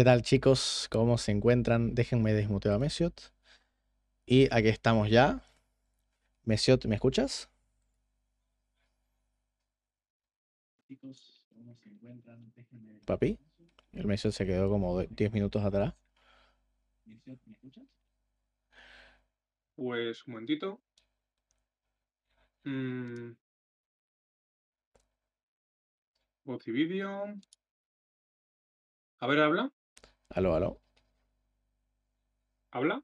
¿Qué tal chicos? ¿Cómo se encuentran? Déjenme desmutear a Mesiot. Y aquí estamos ya. Mesiot, ¿me escuchas? Papi, el Mesiot se quedó como 10 minutos atrás. Pues un momentito. Mm. Voz y vídeo. A ver, habla. Aló, aló. ¿Habla?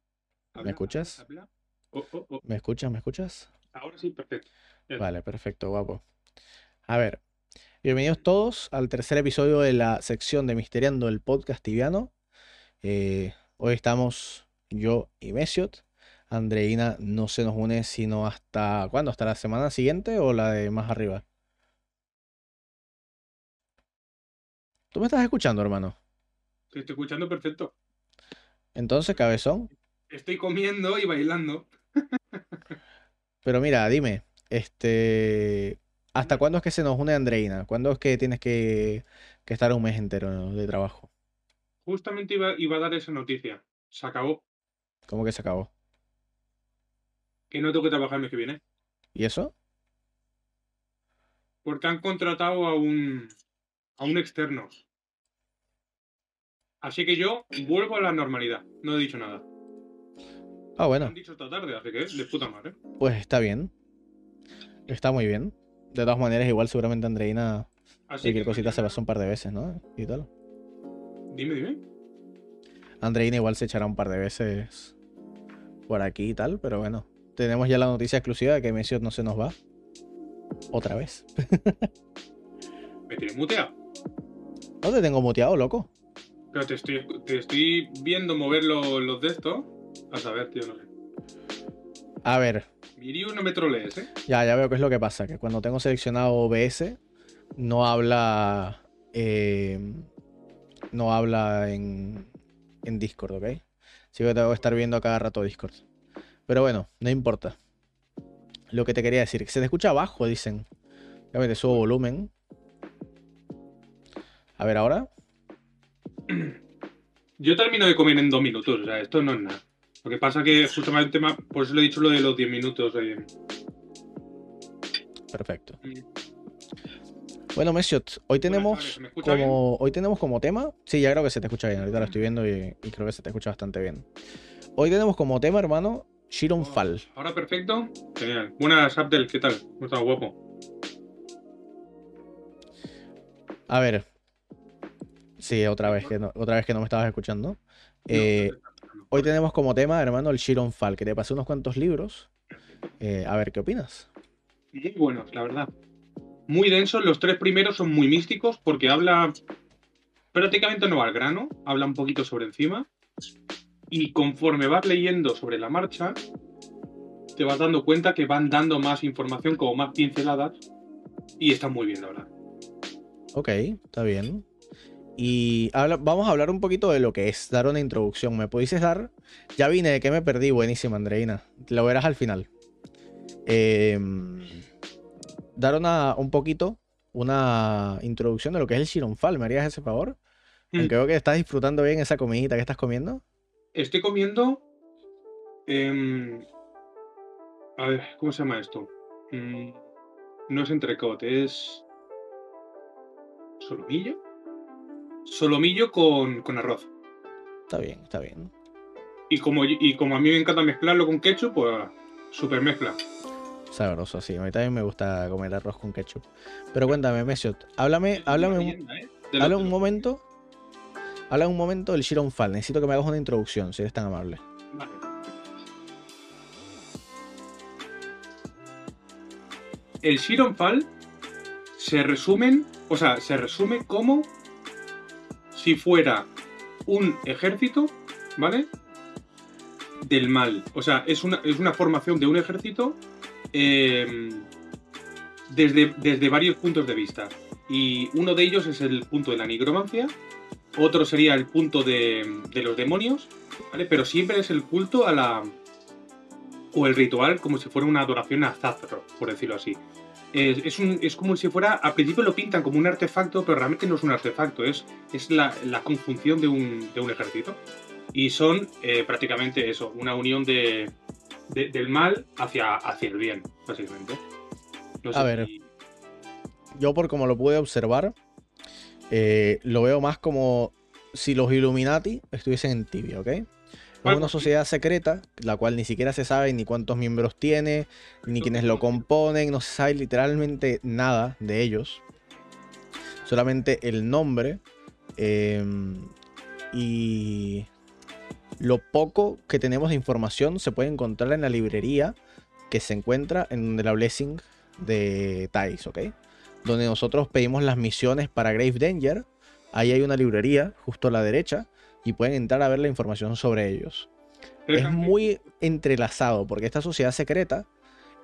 ¿Me escuchas? ¿Habla? Oh, oh, oh. ¿Me escuchas? ¿Me escuchas? Ahora sí, perfecto. Vale, perfecto, guapo. A ver, bienvenidos todos al tercer episodio de la sección de Misteriando el podcast tibiano. Eh, hoy estamos yo y Mesiot. Andreina no se nos une sino hasta ¿cuándo? ¿Hasta la semana siguiente o la de más arriba? ¿Tú me estás escuchando, hermano? Te estoy escuchando perfecto. Entonces, cabezón. Estoy comiendo y bailando. Pero mira, dime, este, ¿hasta cuándo es que se nos une Andreina? ¿Cuándo es que tienes que, que estar un mes entero de trabajo? Justamente iba, iba a dar esa noticia. Se acabó. ¿Cómo que se acabó? Que no tengo que trabajar el mes que viene. ¿Y eso? Porque han contratado a un, a un externo. Así que yo vuelvo a la normalidad. No he dicho nada. Ah, Me bueno, han dicho esta tarde, así que de puta madre. pues está bien. Está muy bien. De todas maneras, igual seguramente Andreina Así cualquier que cosita se pasó un par de veces, ¿no? Y tal. Dime, dime. Andreina igual se echará un par de veces por aquí y tal, pero bueno. Tenemos ya la noticia exclusiva de que Mesiot no se nos va. Otra vez. Me tienes muteado. No te tengo muteado, loco. Te estoy, te estoy viendo mover los, los de estos. A saber, tío, no sé. A ver, Miriu no me trolees, ¿eh? Ya, ya veo qué es lo que pasa, que cuando tengo seleccionado OBS, no habla. eh, no habla en, en Discord, ¿ok? Así que tengo que estar viendo a cada rato Discord. Pero bueno, no importa. Lo que te quería decir, que se te escucha bajo, dicen. Déjame te subo volumen. A ver, ahora. Yo termino de comer en dos minutos, o sea, esto no es nada. Lo que pasa que justamente, ma- por eso le he dicho lo de los 10 minutos. eh. Perfecto. Mm. Bueno, Mesiot, hoy tenemos como hoy tenemos como tema, sí, ya creo que se te escucha bien, ahorita lo estoy viendo y, y creo que se te escucha bastante bien. Hoy tenemos como tema, hermano, Shiron Fall. Ahora perfecto. Genial. Buenas, Abdel, ¿qué tal? ¿Cómo estás, guapo? A ver. Sí, otra vez que no, otra vez que no me estabas escuchando. Eh, hoy tenemos como tema, hermano, el Shiron Fall, que te pasé unos cuantos libros. Eh, a ver, ¿qué opinas? Muy buenos, la verdad. Muy densos. Los tres primeros son muy místicos porque habla prácticamente no va al grano, habla un poquito sobre encima. Y conforme vas leyendo sobre la marcha, te vas dando cuenta que van dando más información, como más pinceladas. Y está muy bien, la verdad. Ok, está bien. Y habla- vamos a hablar un poquito de lo que es, dar una introducción. ¿Me pudieses dar? Ya vine, de que me perdí, buenísima, Andreina. Lo verás al final. Em, dar una, un poquito, una introducción de lo que es el Shiron Fall. ¿Me harías ese favor? Mm. Veo que estás disfrutando bien esa comidita que estás comiendo. Estoy comiendo. em, a ver, ¿cómo se llama esto? Mm, no es entrecote, es. ¿Solomillo? Solomillo con, con arroz. Está bien, está bien. Y como, y como a mí me encanta mezclarlo con ketchup, pues super mezcla. Sabroso, sí. A mí también me gusta comer arroz con ketchup. Pero cuéntame, Mesiot, háblame, háblame Leyenda, ¿eh? Habla un momento. Habla un momento del Shiron Fall. Necesito que me hagas una introducción, si eres tan amable. Vale. El Shiron Fall se resumen, o sea, se resume como si fuera un ejército, ¿vale? Del mal. O sea, es una, es una formación de un ejército eh, desde, desde varios puntos de vista. Y uno de ellos es el punto de la nigromancia, otro sería el punto de, de los demonios, ¿vale? Pero siempre es el culto a la. o el ritual como si fuera una adoración a Zazro, por decirlo así. Es, es un- es como si fuera, al principio lo pintan como un artefacto, pero realmente no es un artefacto, es, es la, la conjunción de un, de un ejército. Y son eh, prácticamente eso, una unión de, de- del mal hacia, hacia el bien, básicamente. No A ver. si- Yo por como lo pude observar, eh, lo veo más como si los Illuminati estuviesen en tibia, ¿ok? Es una sociedad secreta, la cual ni siquiera se sabe ni cuántos miembros tiene, ni quiénes lo componen, no se sabe literalmente nada de ellos. Solamente el nombre eh, y lo poco que tenemos de información se puede encontrar en la librería que se encuentra en la Blessing de Thais, ¿ok? Donde nosotros pedimos las misiones para Grave Danger. Ahí hay una librería justo a la derecha y pueden entrar a ver la información sobre ellos. Es muy entrelazado porque esta sociedad secreta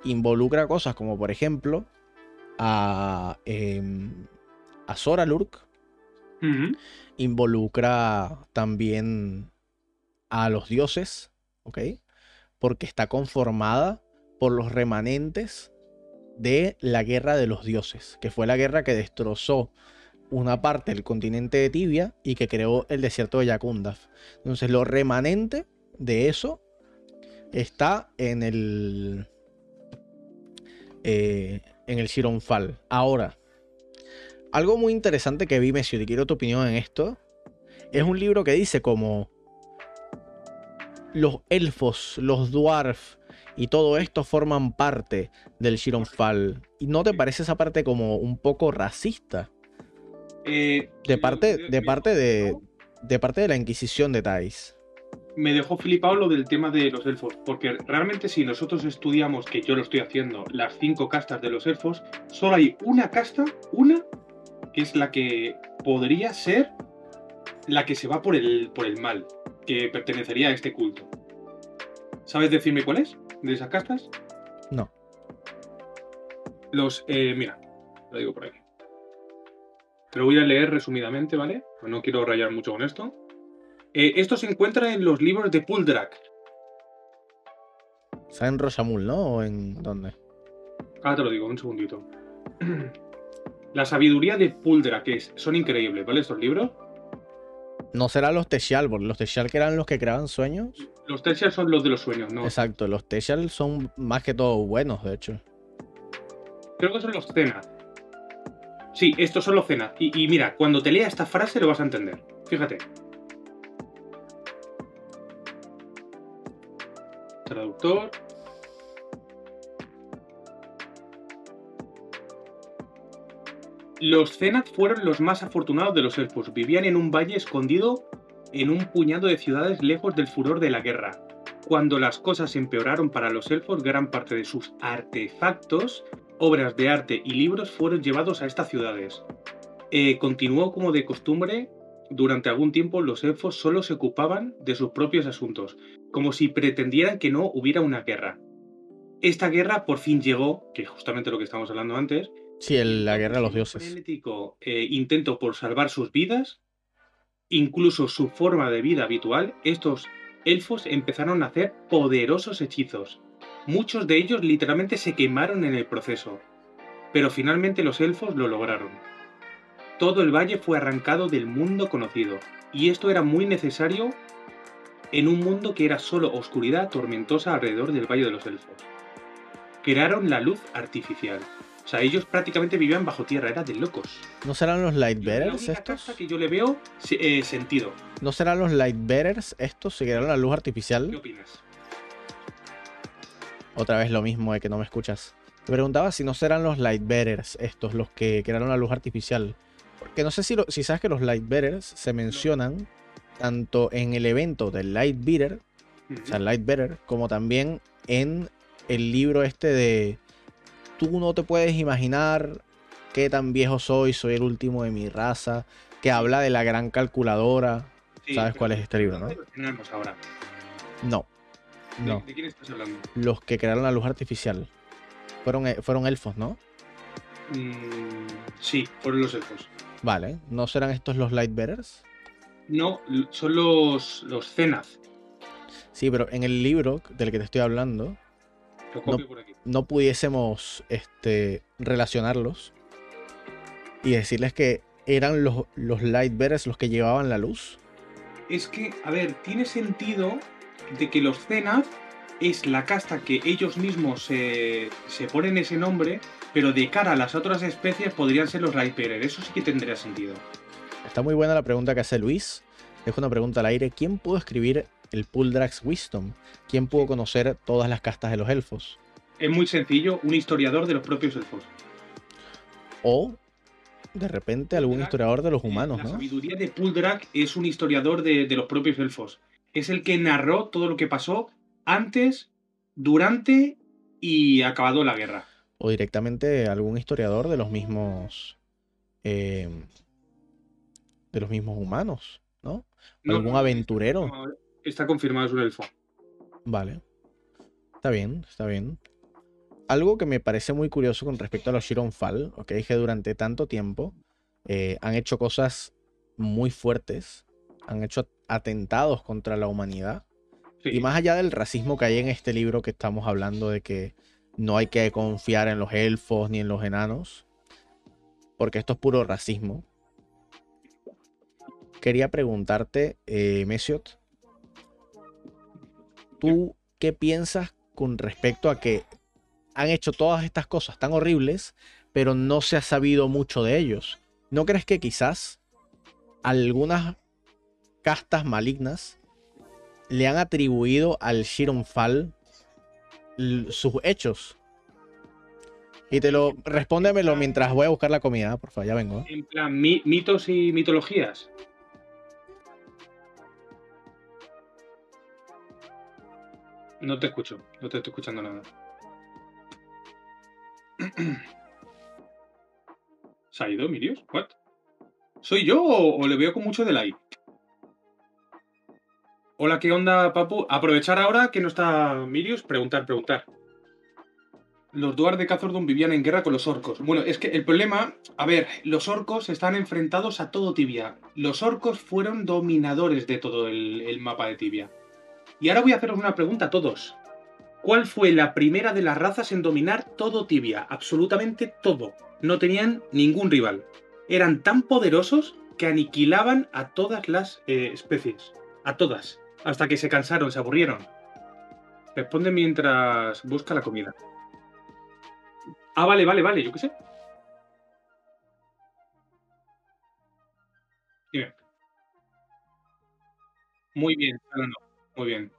involucra cosas como por ejemplo a, em, a Zora Lurk, involucra también a los dioses, ¿ok? Porque está conformada por los remanentes de la guerra de los dioses, que fue la guerra que destrozó una parte del continente de Tibia y que creó el desierto de Yakundaf. Entonces, lo remanente de eso está en el eh, en el Shironfal. Ahora, algo muy interesante que vi, Messi, y quiero tu opinión en esto, es un libro que dice como los elfos, los dwarf y todo esto forman parte del Shironfal. ¿Y no te parece esa parte como un poco racista? Eh, De parte, de parte de, de parte de la Inquisición de Thais. Me dejó flipado lo del tema de los elfos, porque realmente si nosotros estudiamos, que yo lo estoy haciendo, las cinco castas de los elfos, solo hay una casta, una, que es la que podría ser la que se va por el, por el mal, que pertenecería a este culto. ¿Sabes decirme cuál es de esas castas? No. Los, eh, mira, lo digo por aquí. Te lo voy a leer resumidamente, ¿vale? Pues no quiero rayar mucho con esto. Eh, esto se encuentra en los libros de Puldrak. ¿Está en Rosamul, no? ¿O en dónde? Ahora te lo digo, un segundito. La sabiduría de Puldrak, es, son increíbles, ¿vale? Estos libros. No serán los Teshial, porque los Teshial que eran los que creaban sueños. Los Tertials son los de los sueños, ¿no? Exacto, los Teshial son más que todo buenos, de hecho. Creo que son los Zenat. Sí, estos son los Zenat. Y, y mira, cuando te lea esta frase lo vas a entender. Fíjate. Traductor. Los Zenat fueron los más afortunados de los elfos. Vivían en un valle escondido en un puñado de ciudades lejos del furor de la guerra. Cuando las cosas empeoraron para los elfos, gran parte de sus artefactos, obras de arte y libros fueron llevados a estas ciudades. Eh, continuó como de costumbre, durante algún tiempo los elfos solo se ocupaban de sus propios asuntos, como si pretendieran que no hubiera una guerra. Esta guerra por fin llegó, que es justamente lo que estamos hablando antes, Sí, el- la guerra de los dioses. frenético, eh, intento por salvar sus vidas, incluso su forma de vida habitual, estos elfos empezaron a hacer poderosos hechizos. Muchos de ellos literalmente se quemaron en el proceso, pero finalmente los elfos lo lograron. Todo el valle fue arrancado del mundo conocido, y esto era muy necesario en un mundo que era solo oscuridad tormentosa alrededor del Valle de los Elfos. Crearon la luz artificial. O sea, ellos prácticamente vivían bajo tierra, era de locos. ¿No serán los La Lightbearers estos? casa que yo le veo eh, sentido. ¿No serán los Lightbearers estos? ¿Se crearon la luz ¿Qué artificial? opinas? Otra vez lo mismo de que no me escuchas. Te preguntaba si no serán los Lightbearers estos los que crearon la luz artificial. Porque no sé si, lo- si sabes que los Lightbearers se mencionan tanto en el evento del Lightbearer, o sea, Lightbearer, como también en el libro este de Tú no te puedes imaginar qué tan viejo soy, soy el último de mi raza, que habla de la gran calculadora. Sí, ¿Sabes cuál es este libro, no? ¿dónde lo tenemos ahora? No, ¿De- no. ¿De, quién estás hablando? Los que crearon la luz artificial. Fueron, e- fueron elfos, ¿no? Mm, sí, fueron los elfos. Vale, ¿no serán estos los Lightbearers? No, son los, los Zenaz. Sí, pero en el libro del que te estoy hablando, Lo copio por aquí. no pudiésemos este, relacionarlos y decirles que eran los, los Lightbearers los que llevaban la luz. Es que, a ver, tiene sentido de que los Zenith es la casta que ellos mismos se, se ponen ese nombre, pero de cara a las otras especies podrían ser los Lightbearer. Eso sí que tendría sentido. Está muy buena la pregunta que hace Luis. Dejo una pregunta al aire. ¿Quién pudo escribir el Puldrax Wisdom? ¿Quién pudo conocer todas las castas de los elfos? Es muy sencillo, un historiador de los propios elfos. O de repente algún historiador de los Eh, humanos, La ¿no? sabiduría de Puldrak es un historiador de, de los propios elfos. Es el que narró todo lo que pasó antes, durante y acabado la guerra. O directamente algún historiador de los mismos. eh, de los mismos humanos, ¿no? No, ¿Algún no, aventurero? no, Está confirmado, es un elfo. Vale. Está bien, está bien. Algo que me parece muy curioso con respecto a los Shiron Fall, ok, que durante tanto tiempo eh, han hecho cosas muy fuertes, han hecho atentados contra la humanidad. Sí. Y más allá del racismo que hay en este libro que estamos hablando de que no hay que confiar en los elfos ni en los enanos, porque esto es puro racismo. Quería preguntarte, eh, Mesiot, ¿tú qué piensas con respecto a que han hecho todas estas cosas tan horribles, pero no se ha sabido mucho de ellos? ¿No crees que quizás algunas castas malignas le han atribuido al Shiron Fall sus hechos? Y te lo respóndemelo mientras voy a buscar la comida, por favor, ya vengo. En plan, mi- mitos y mitologías. No te escucho, no te estoy escuchando nada. ¿Se ha ido, Mirius? ¿What? ¿Soy yo o, le veo con mucho delay? Hola, ¿qué onda, Papu? Aprovechar ahora que no está Mirius, preguntar, preguntar. Los Duar de Cazordun vivían en guerra con los orcos. Bueno, es que el problema, a ver, los orcos están enfrentados a todo Tibia. Los orcos fueron dominadores de todo el mapa de Tibia. Y ahora voy a haceros una pregunta a todos. ¿Cuál fue la primera de las razas en dominar todo Tibia? Absolutamente todo. No tenían ningún rival. Eran tan poderosos que aniquilaban a todas las eh, especies. A todas. Hasta que se cansaron, se aburrieron. Responde mientras busca la comida. Ah, vale, vale, vale, yo qué sé. Muy bien, hablando. Muy bien.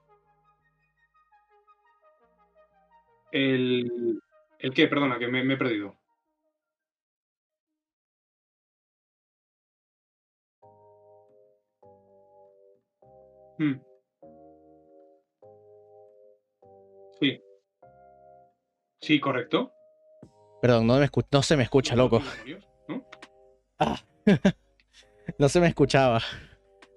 El. ¿El qué? Perdona, que me, me he perdido. Hmm. Sí. Sí, correcto. Perdón, no, me escu- no se me escucha, loco. ¿No? No se me escuchaba.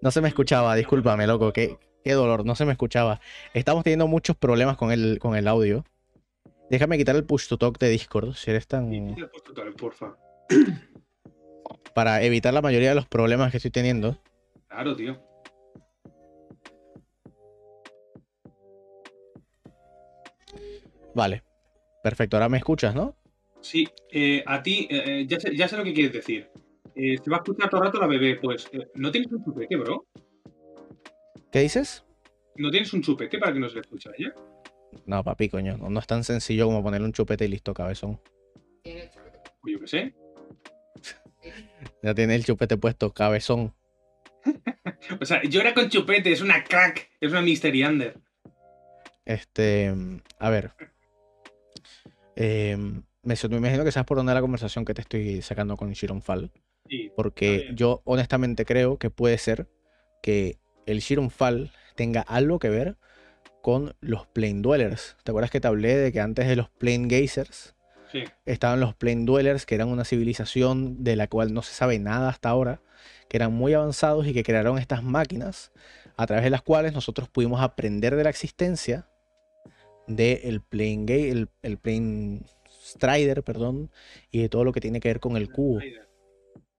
No se me escuchaba, discúlpame, loco. Qué, qué dolor, no se me escuchaba. Estamos teniendo muchos problemas con el, con el audio. Déjame quitar el push to talk de Discord, si eres tan. el porfa. Para evitar la mayoría de los problemas que estoy teniendo. Claro, tío. Vale. Perfecto, ahora me escuchas, ¿no? Sí, eh, a ti, eh, eh, ya, sé, ya sé lo que quieres decir. Eh, se va a escuchar todo el rato la bebé, pues. ¿No tienes un chupete, bro? ¿Qué dices? ¿No tienes un chupete para que nos le escuche ella? No, papi, coño. No, no es tan sencillo como ponerle un chupete y listo, cabezón. Pues yo qué sé. Ya tiene el chupete puesto, cabezón. O sea, yo era con chupete, es una crack, es una Mystery Under. Este. A ver. Eh, me, me imagino que sabes por dónde la conversación que te estoy sacando con Shiron Fall. Sí, Porque yo honestamente creo que puede ser que el Shiron Fall tenga algo que ver con los Plane Dwellers. ¿Te acuerdas que te hablé de que antes de los Plane Gazers sí. estaban los Plane Dwellers, que eran una civilización de la cual no se sabe nada hasta ahora, que eran muy avanzados y que crearon estas máquinas a través de las cuales nosotros pudimos aprender de la existencia del Plane Ga- el, el Plane Strider, perdón, y de todo lo que tiene que ver con el cubo.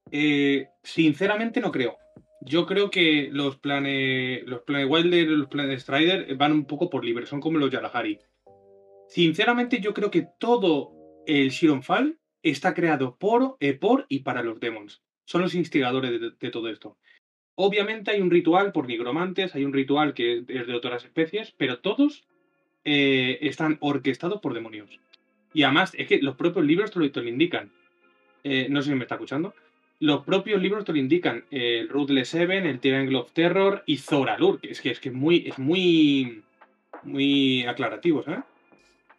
Eh, sinceramente no creo. Yo creo que los planes los planes Wilder los planes Strider van un poco por libre, son como los Yarahari. Sinceramente, yo creo que todo el Shironfall está creado por, eh, por y para los demons. Son los instigadores de, de todo esto. Obviamente hay un ritual por nigromantes, hay un ritual que es de otras especies, pero todos eh, están orquestados por demonios. Y además, es que los propios libros te lo, te lo indican. Eh, no sé si me está escuchando. Los propios libros te lo indican. El Ruthless Seven, el Triangle of Terror y Zoralur. Que es que es que muy, es muy, muy aclarativo, ¿sabes?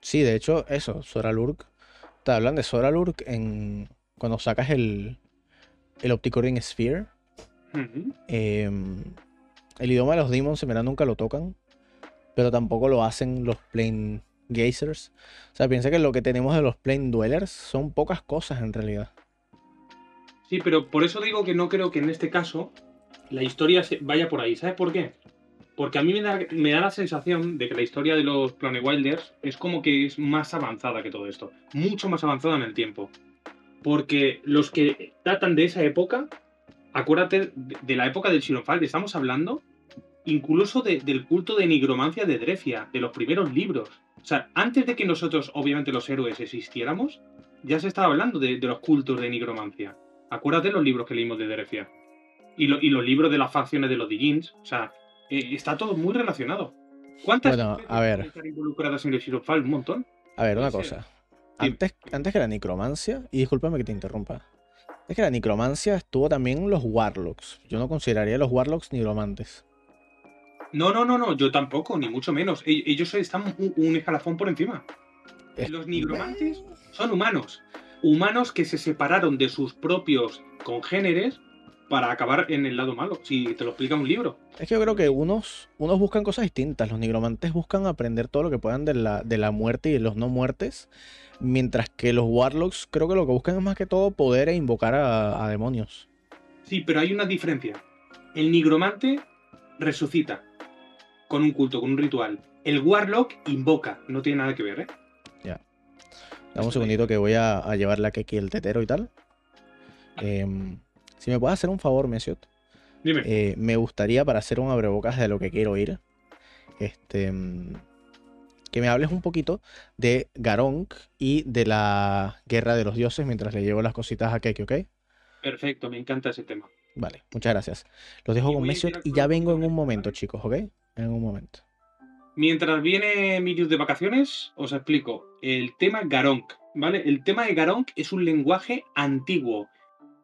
Sí, de hecho, eso, Zoralurk. Te hablan de Zoralurk en. Cuando sacas el. El Opticoring Sphere. Em, el idioma de los demons en verdad nunca lo tocan. Pero tampoco lo hacen los Plane Gazers. O sea, piensa que lo que tenemos de los Plane Dwellers son pocas cosas en realidad. Sí, pero por eso digo que no creo que en este caso la historia vaya por ahí. ¿Sabes por qué? Porque a mí me da, me da la sensación de que la historia de los Planet Wilders es como que es más avanzada que todo esto. Mucho más avanzada en el tiempo. Porque los que datan de esa época, acuérdate de, la época del Shironfall, estamos hablando incluso de- del culto de nigromancia de Drefia, de los primeros libros. O sea, antes de que nosotros, obviamente los héroes, existiéramos, ya se estaba hablando de los cultos de nigromancia. Acuérdate los libros que leímos de Drefia. Y, lo- y los libros de las facciones de los Digins. O sea, eh, está todo muy relacionado. ¿Cuántas Bueno, a ver. estar involucradas en el Shironfall? Un montón. A ver, una cosa. Antes, antes que la necromancia, y discúlpame que te interrumpa. Antes que la necromancia estuvo también los warlocks. Yo no consideraría a los warlocks nigromantes. No, no, no, no, yo tampoco, ni mucho menos. E- Ellos están un, un escalafón por encima. Es- Los nigromantes son humanos. Humanos que se separaron de sus propios congéneres para acabar en el lado malo. Si te lo explica un libro. Es que yo creo que unos, unos buscan cosas distintas. Los nigromantes buscan aprender todo lo que puedan de la, de la muerte y de los no muertes. Mientras que los warlocks creo que lo que buscan es más que todo poder e invocar a, a demonios. Sí, pero hay una diferencia. El nigromante resucita con un culto, con un ritual. El warlock invoca. No tiene nada que ver, ¿eh? Dame un segundito que voy a, a llevarle a Keki el tetero y tal. Em, si me puedes hacer un favor, Mesiot. Dime. Eh, me gustaría, para hacer un abrebocas de lo que quiero ir, este, mm, que me hables un poquito de Garonk y de la Guerra de los Dioses mientras le llevo las cositas a Keki, ¿ok? Perfecto, me encanta ese tema. Vale, muchas gracias. Los dejo Y con Mesiot y ya vengo en un momento, chicos, ¿ok? En un momento. Mientras viene Mirius de vacaciones, os explico. El tema Garonk, ¿vale? El tema de Garonk es un lenguaje antiguo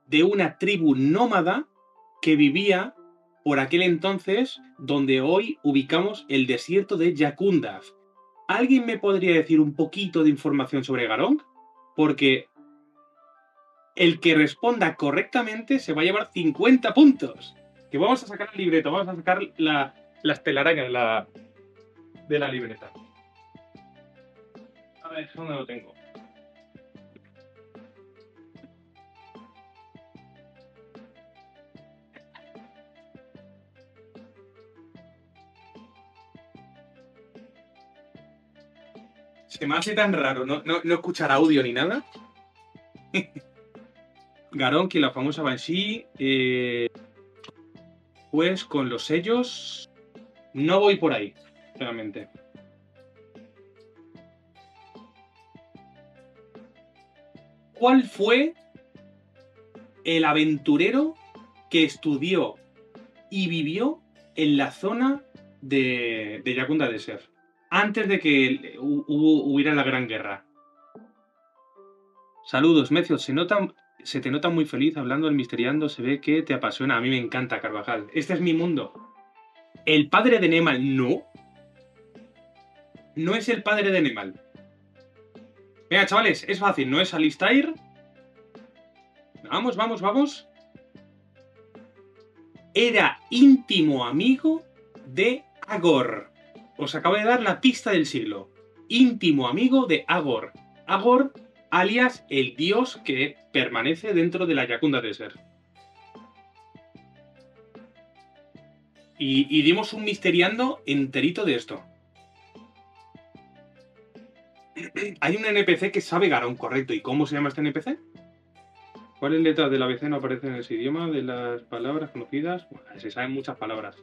de una tribu nómada que vivía por aquel entonces donde hoy ubicamos el desierto de Yakundaf. ¿Alguien me podría decir un poquito de información sobre Garonk? Porque el que responda correctamente se va a llevar 50 puntos. Que vamos a sacar el libreto, vamos a sacar la, las telarañas, la, de la libreta. A ver, ¿dónde lo tengo? Se me hace tan raro no, no, no escuchar audio ni nada. Garonki, la famosa Banshee. eh, pues con los sellos. No voy por ahí, ¿Cuál fue el aventurero que estudió y vivió en la zona de, de Yakunda Desert? Antes de que hubiera la Gran Guerra. Saludos, Mecio. Se, nota, se te nota muy feliz hablando del misteriando. Se ve que te apasiona. A mí me encanta, Carvajal. Este es mi mundo. ¿El padre de Nemal? No. No es el padre de Nemal. Venga, chavales, es fácil. No es Alistair. Vamos, vamos, vamos. Era íntimo amigo de Agor. Os acabo de dar la pista del siglo. Íntimo amigo de Agor. Agor, alias el dios que permanece dentro de la Yakunda Desert. Y, y dimos un misteriando enterito de esto. Hay un NPC que sabe Garón, correcto. ¿Y cómo se llama este NPC? ¿Cuáles letras del ABC no aparecen en ese idioma? De las palabras conocidas. Se saben muchas palabras.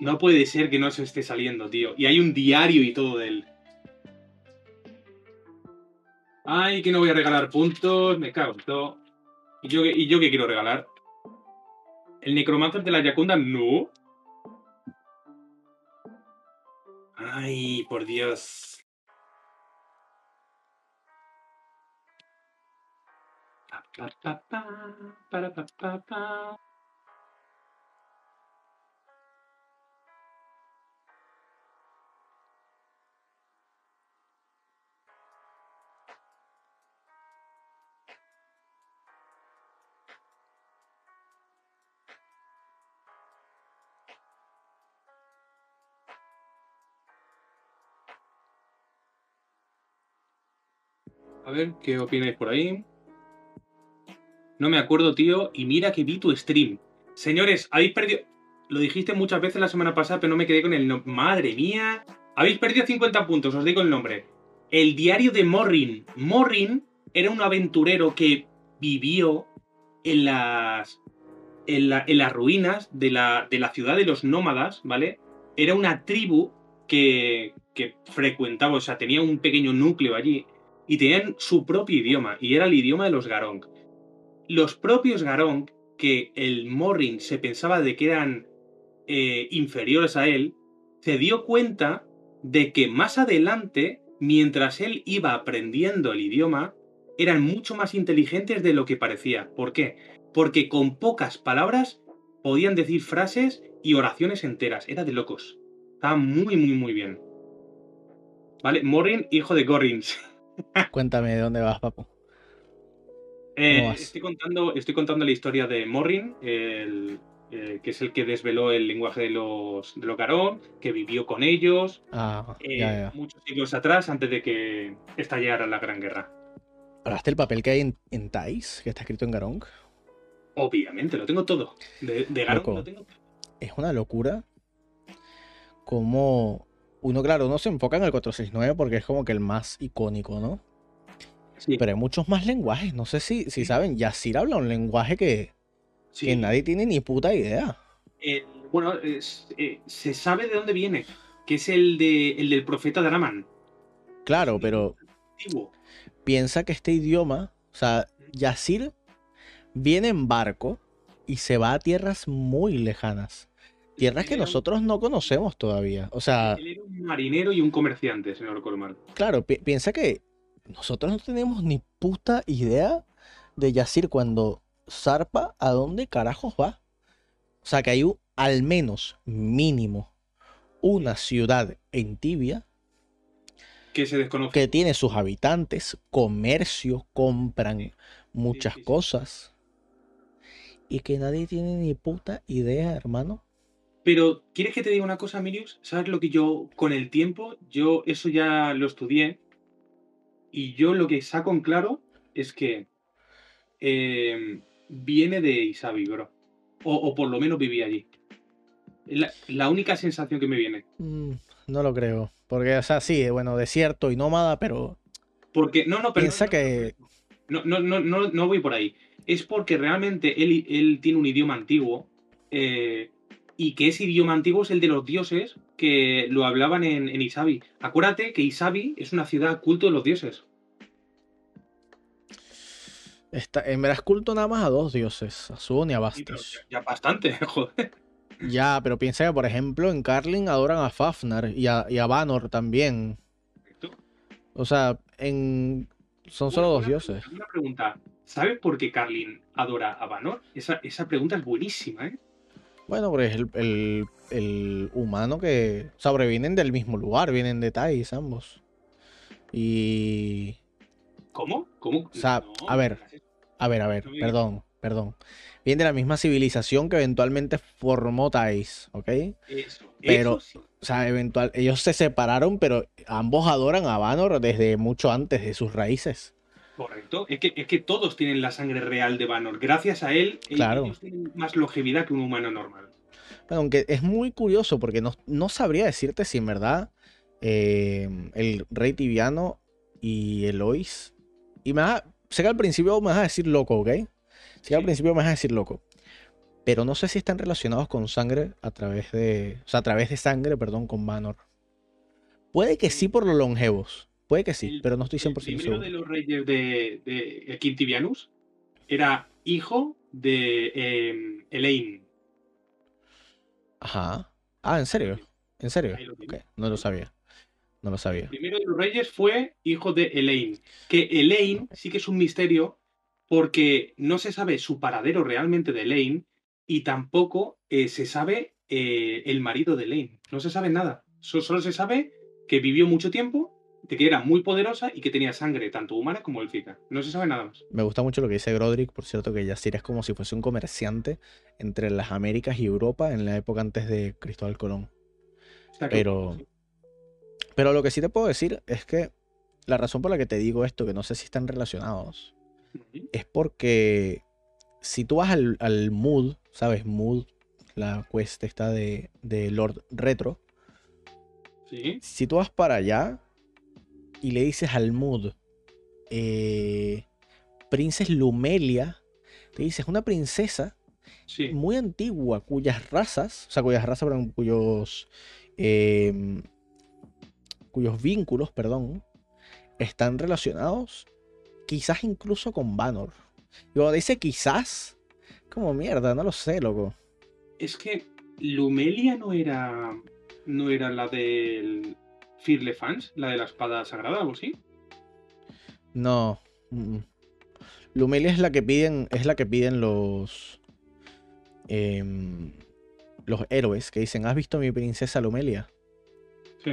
No puede ser que no se esté saliendo, tío. Y hay un diario y todo de él. Ay, que no voy a regalar puntos, me cago en todo. ¿Y yo, ¿Y yo qué quiero regalar? ¿El Necromancer de la Yakunda? No. Ay, por Dios. A ver, ¿qué opináis por ahí? No me acuerdo, tío, y mira que vi tu stream. Señores, habéis perdido... Lo dijiste muchas veces la semana pasada, pero no me quedé con el nombre. Madre mía. Habéis perdido 50 puntos, os digo el nombre. El diario de Morrin. Morrin era un aventurero que vivió en las... En, la- en las ruinas de la, de la ciudad de los nómadas, ¿vale? Era una tribu que, que frecuentaba, o sea, tenía un pequeño núcleo allí y tenían su propio idioma, y era el idioma de los Garong. Los propios Garong, que el Morrin se pensaba de que eran eh, inferiores a él, se dio cuenta de que más adelante, mientras él iba aprendiendo el idioma, eran mucho más inteligentes de lo que parecía. ¿Por qué? Porque con pocas palabras podían decir frases y oraciones enteras. Era de locos. Estaba muy, muy, muy bien. ¿Vale? Morrin, hijo de Gorins. Cuéntame de dónde vas, papu. Eh, estoy, contando, estoy contando la historia de Morrin, el, eh, que es el que desveló el lenguaje de los, de los Garón, que vivió con ellos Ah, eh, ya, ya. muchos siglos atrás, antes de que estallara la Gran Guerra. ¿Hablaste el papel que hay en, en Thais, que está escrito en Garong? Obviamente, lo tengo todo. De, de Garón lo tengo. Es una locura como uno, claro, uno se enfoca en el 469 porque es como que el más icónico, ¿no? Sí, Pero hay muchos más lenguajes. No sé si, si saben, Yacir habla un lenguaje que, sí. que nadie tiene ni puta idea. El- bueno, es- eh, se sabe de dónde viene, que es el, de, el del profeta Draman. Claro, pero Antiguo. piensa que este idioma, o sea, Yacir viene en barco y se va a tierras muy lejanas. Tierras que nosotros no conocemos todavía. O sea, Él era un marinero y un comerciante, señor Colmar. claro, pi- piensa que nosotros no tenemos ni puta idea de Yacir cuando zarpa a dónde carajos va. O sea, que hay un- al menos mínimo una ciudad en Tibia Que se desconoce. que tiene sus habitantes, comercio, compran muchas sí, sí. cosas y que nadie tiene ni puta idea, hermano. Pero, ¿quieres que te diga una cosa, Mirius? ¿Sabes lo que yo, con el tiempo, yo eso ya lo estudié? Y yo lo que saco en claro es que eh, viene de Isabi, bro. O, o por lo menos viví allí. La, la única sensación que me viene. Mm, no lo creo, porque o sea, sí, bueno, desierto y nómada, pero Porque, no, no, pero. Piensa no, que- No, no, no, no, no voy por ahí. Es porque realmente él, él tiene un idioma antiguo. eh, y que ese idioma antiguo es el de los dioses que lo hablaban en, en Isabi. Acuérdate que Isabi es una ciudad culto de los dioses. está, en verdad es culto nada más a dos dioses, a Suon y a Sí, Bastis. ya, ya bastante, joder. Ya, pero piensa que, por ejemplo, en Carlin adoran a Fafnar y a, y a Vanor también. O sea, en... son solo Una- dos una dioses. pregunta, Una pregunta. ¿Sabes por qué Carlin adora a Vanor? Esa, esa pregunta es buenísima, ¿eh? Bueno, porque es el, el- el humano que... O sea, porque vienen del mismo lugar, vienen de Thais ambos. Y... ¿Cómo? ¿Cómo? O sea, a ver. A ver, a ver, No perdón, perdón. Vienen de la misma civilización que eventualmente formó Thais, ¿ok? Eso, Pero- eso sí. O sea, eventual, ellos se separaron, pero ambos adoran a Vanor desde mucho antes de sus raíces. Correcto. Es que, es que todos tienen la sangre real de Vanor. Gracias a él, Claro. ellos tienen más longevidad que un humano normal. Bueno, aunque es muy curioso porque no, no sabría decirte si en verdad eh, el rey tibiano y Elois. Y me vas a- sé que al principio me vas a decir loco, ¿ok? Sé que al principio me vas a decir loco. Pero no sé si están relacionados con sangre a través de. O sea, a través de sangre, perdón, con Vanor. Puede que sí por los longevos. Puede que sí, El- pero no estoy El 100% primero seguro. de los reyes de, de Quintivianus era hijo de eh, Elaine. Ajá. Ah, ¿en serio? ¿En serio? No lo sabía. No lo El sabía. primero de los reyes fue hijo de Elaine. Que Elaine sí que es un misterio porque no se sabe su paradero realmente de Elaine y tampoco eh, se sabe eh, el marido de Elaine. No se sabe nada. So- solo se sabe que vivió mucho tiempo, de que era muy poderosa y que tenía sangre tanto humana como élfica. No se sabe nada más. Me gusta mucho lo que dice Grodrick, por cierto, que Yacir es como si fuese un comerciante entre las Américas y Europa en la época antes de Cristóbal Colón. Está Pero, pero lo que sí te puedo decir es que la razón por la que te digo esto, que no sé si están relacionados, es porque si tú vas al, al Mood, ¿sabes? Mood, la quest esta de, de Lord Retro, Sí. si tú vas para allá y le dices al Mood, eh, Princess Lumelia, te dices una princesa Sí. muy antigua cuyas razas, o sea, cuyas razas, perdón, cuyos, em, cuyos vínculos, perdón, están relacionados quizás incluso con Vanor. Y cuando dice quizás, como mierda, no lo sé, loco. Es que Lumelia no era. No era la del. Firle Fans, la de la espada sagrada, algo así. No. Lumelia es la que piden, es la que piden los em, los héroes que dicen, ¿has visto a mi princesa Lumelia? Sí.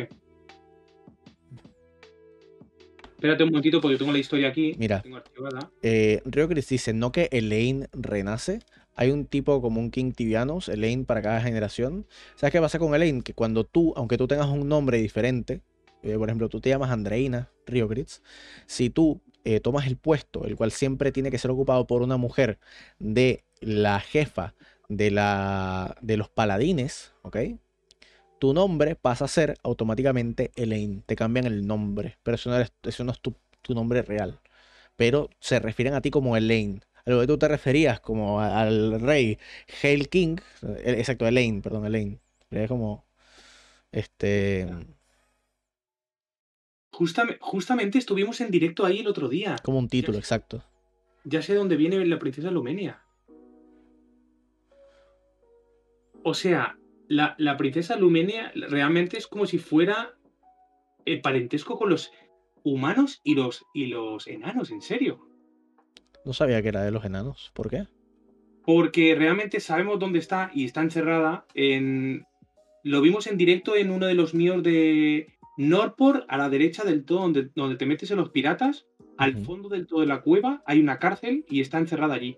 Espérate un momentito porque tengo la historia aquí. Mira. Tengo archivada. Eh, Rio Chris dice, no que Elaine renace. Hay un tipo como un King Tibianos, Elaine para cada generación. ¿Sabes qué pasa con Elaine? Que cuando tú, aunque tú tengas un nombre diferente, eh, por ejemplo, tú te llamas Andreina Rio Chris, si tú eh, tomas el puesto, el cual siempre tiene que ser ocupado por una mujer de la jefa de, la, de los paladines, ¿ok? Tu nombre pasa a ser automáticamente Elaine. Te cambian el nombre, pero eso no, eso no es tu, tu nombre real pero se refieren a ti como Elaine. A lo que tú te referías como a- al rey Hail King, eh, exacto, Elaine, perdón, Elaine. Es como, este, Justame- justamente estuvimos en directo ahí el otro día. como un título, exacto. Ya sé dónde viene la princesa Lumenia. O sea, la, la princesa Lumenia realmente es como si fuera el parentesco con los humanos y los, y los enanos, en serio. No sabía que era de los enanos. ¿Por qué? Porque realmente sabemos dónde está y está encerrada en... Lo vimos en directo en uno de los míos de Norport, a la derecha del todo, donde, donde te metes en los piratas. Al fondo del todo de la cueva hay una cárcel y está encerrada allí.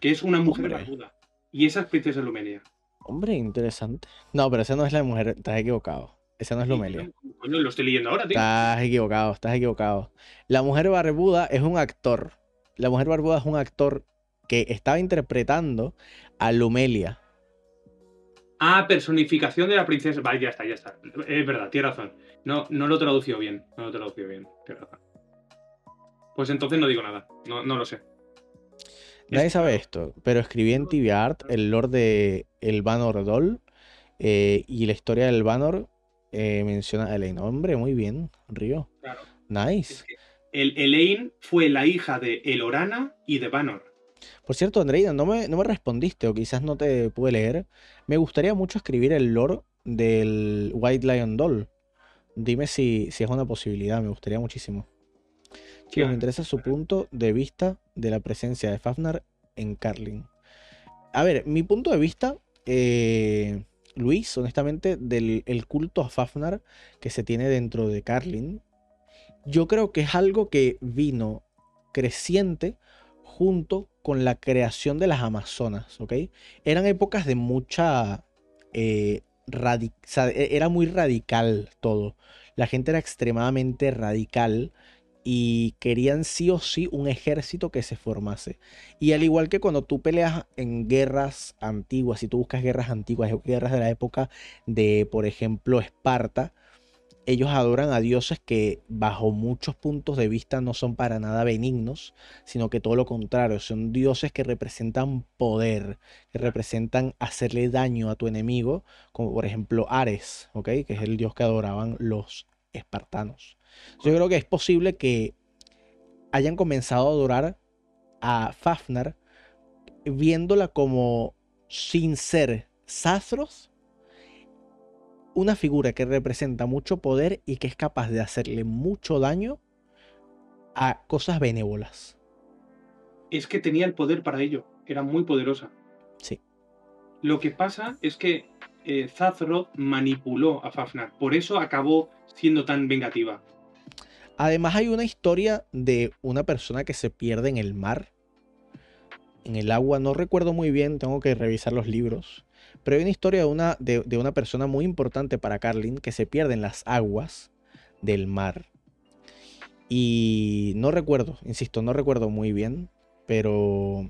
Que es una mujer barbuda. Y esa es Princesa Lumenia. Hombre, interesante. No, pero esa no es la mujer, estás equivocado. Esa no es Lumelia. Coño, lo estoy leyendo ahora, tío. Estás equivocado, estás equivocado. La mujer barbuda es un actor. La mujer barbuda es un actor que estaba interpretando a Lumelia. Ah, personificación de la princesa. Vale, ya está, ya está. Es verdad, tienes razón. No, no lo tradució bien. No lo tradució bien. Tienes razón. Pues entonces no digo nada. No, no lo sé. Nadie sabe esto, pero escribí en TVArt el lore de el Vanor Doll eh, y la historia del Vanor eh, menciona a Elaine. Hombre, muy bien, Río. Claro. Es Nice. que el Elaine fue la hija de Elorana y de Vanor. Por cierto, Andreina, no me, no me respondiste o quizás no te pude leer. Me gustaría mucho escribir el lore del White Lion Doll. Dime si, si es una posibilidad, me gustaría muchísimo. Chicos, Claro, me interesa su punto de vista de la presencia de Fafnar en Carlin. A ver, mi punto de vista, eh, Luis, honestamente, del el culto a Fafnar que se tiene dentro de Carlin, yo creo que es algo que vino creciente junto con la creación de las Amazonas, ¿ok? Eran épocas de mucha... eh, e- era muy radical todo. La gente era extremadamente radical y querían sí o sí un ejército que se formase. Y al igual que cuando tú peleas en guerras antiguas, si tú buscas guerras antiguas, guerras de la época de, por ejemplo, Esparta, ellos adoran a dioses que bajo muchos puntos de vista no son para nada benignos, sino que todo lo contrario, son dioses que representan poder, que representan hacerle daño a tu enemigo, como por ejemplo Ares. Que es el dios que adoraban los espartanos. Yo creo que es posible que hayan comenzado a adorar a Fafnar viéndola como sin ser Sazros, una figura que representa mucho poder y que es capaz de hacerle mucho daño a cosas benévolas. Es que tenía el poder para ello, era muy poderosa. Sí. Lo que pasa es que eh, manipuló a Fafnar, por eso acabó siendo tan vengativa. Además hay una historia de una persona que se pierde en el mar, en el agua, no recuerdo muy bien, tengo que revisar los libros, pero hay una historia de una, de, una persona muy importante para Carlin que se pierde en las aguas del mar. Y no recuerdo, insisto, no recuerdo muy bien, pero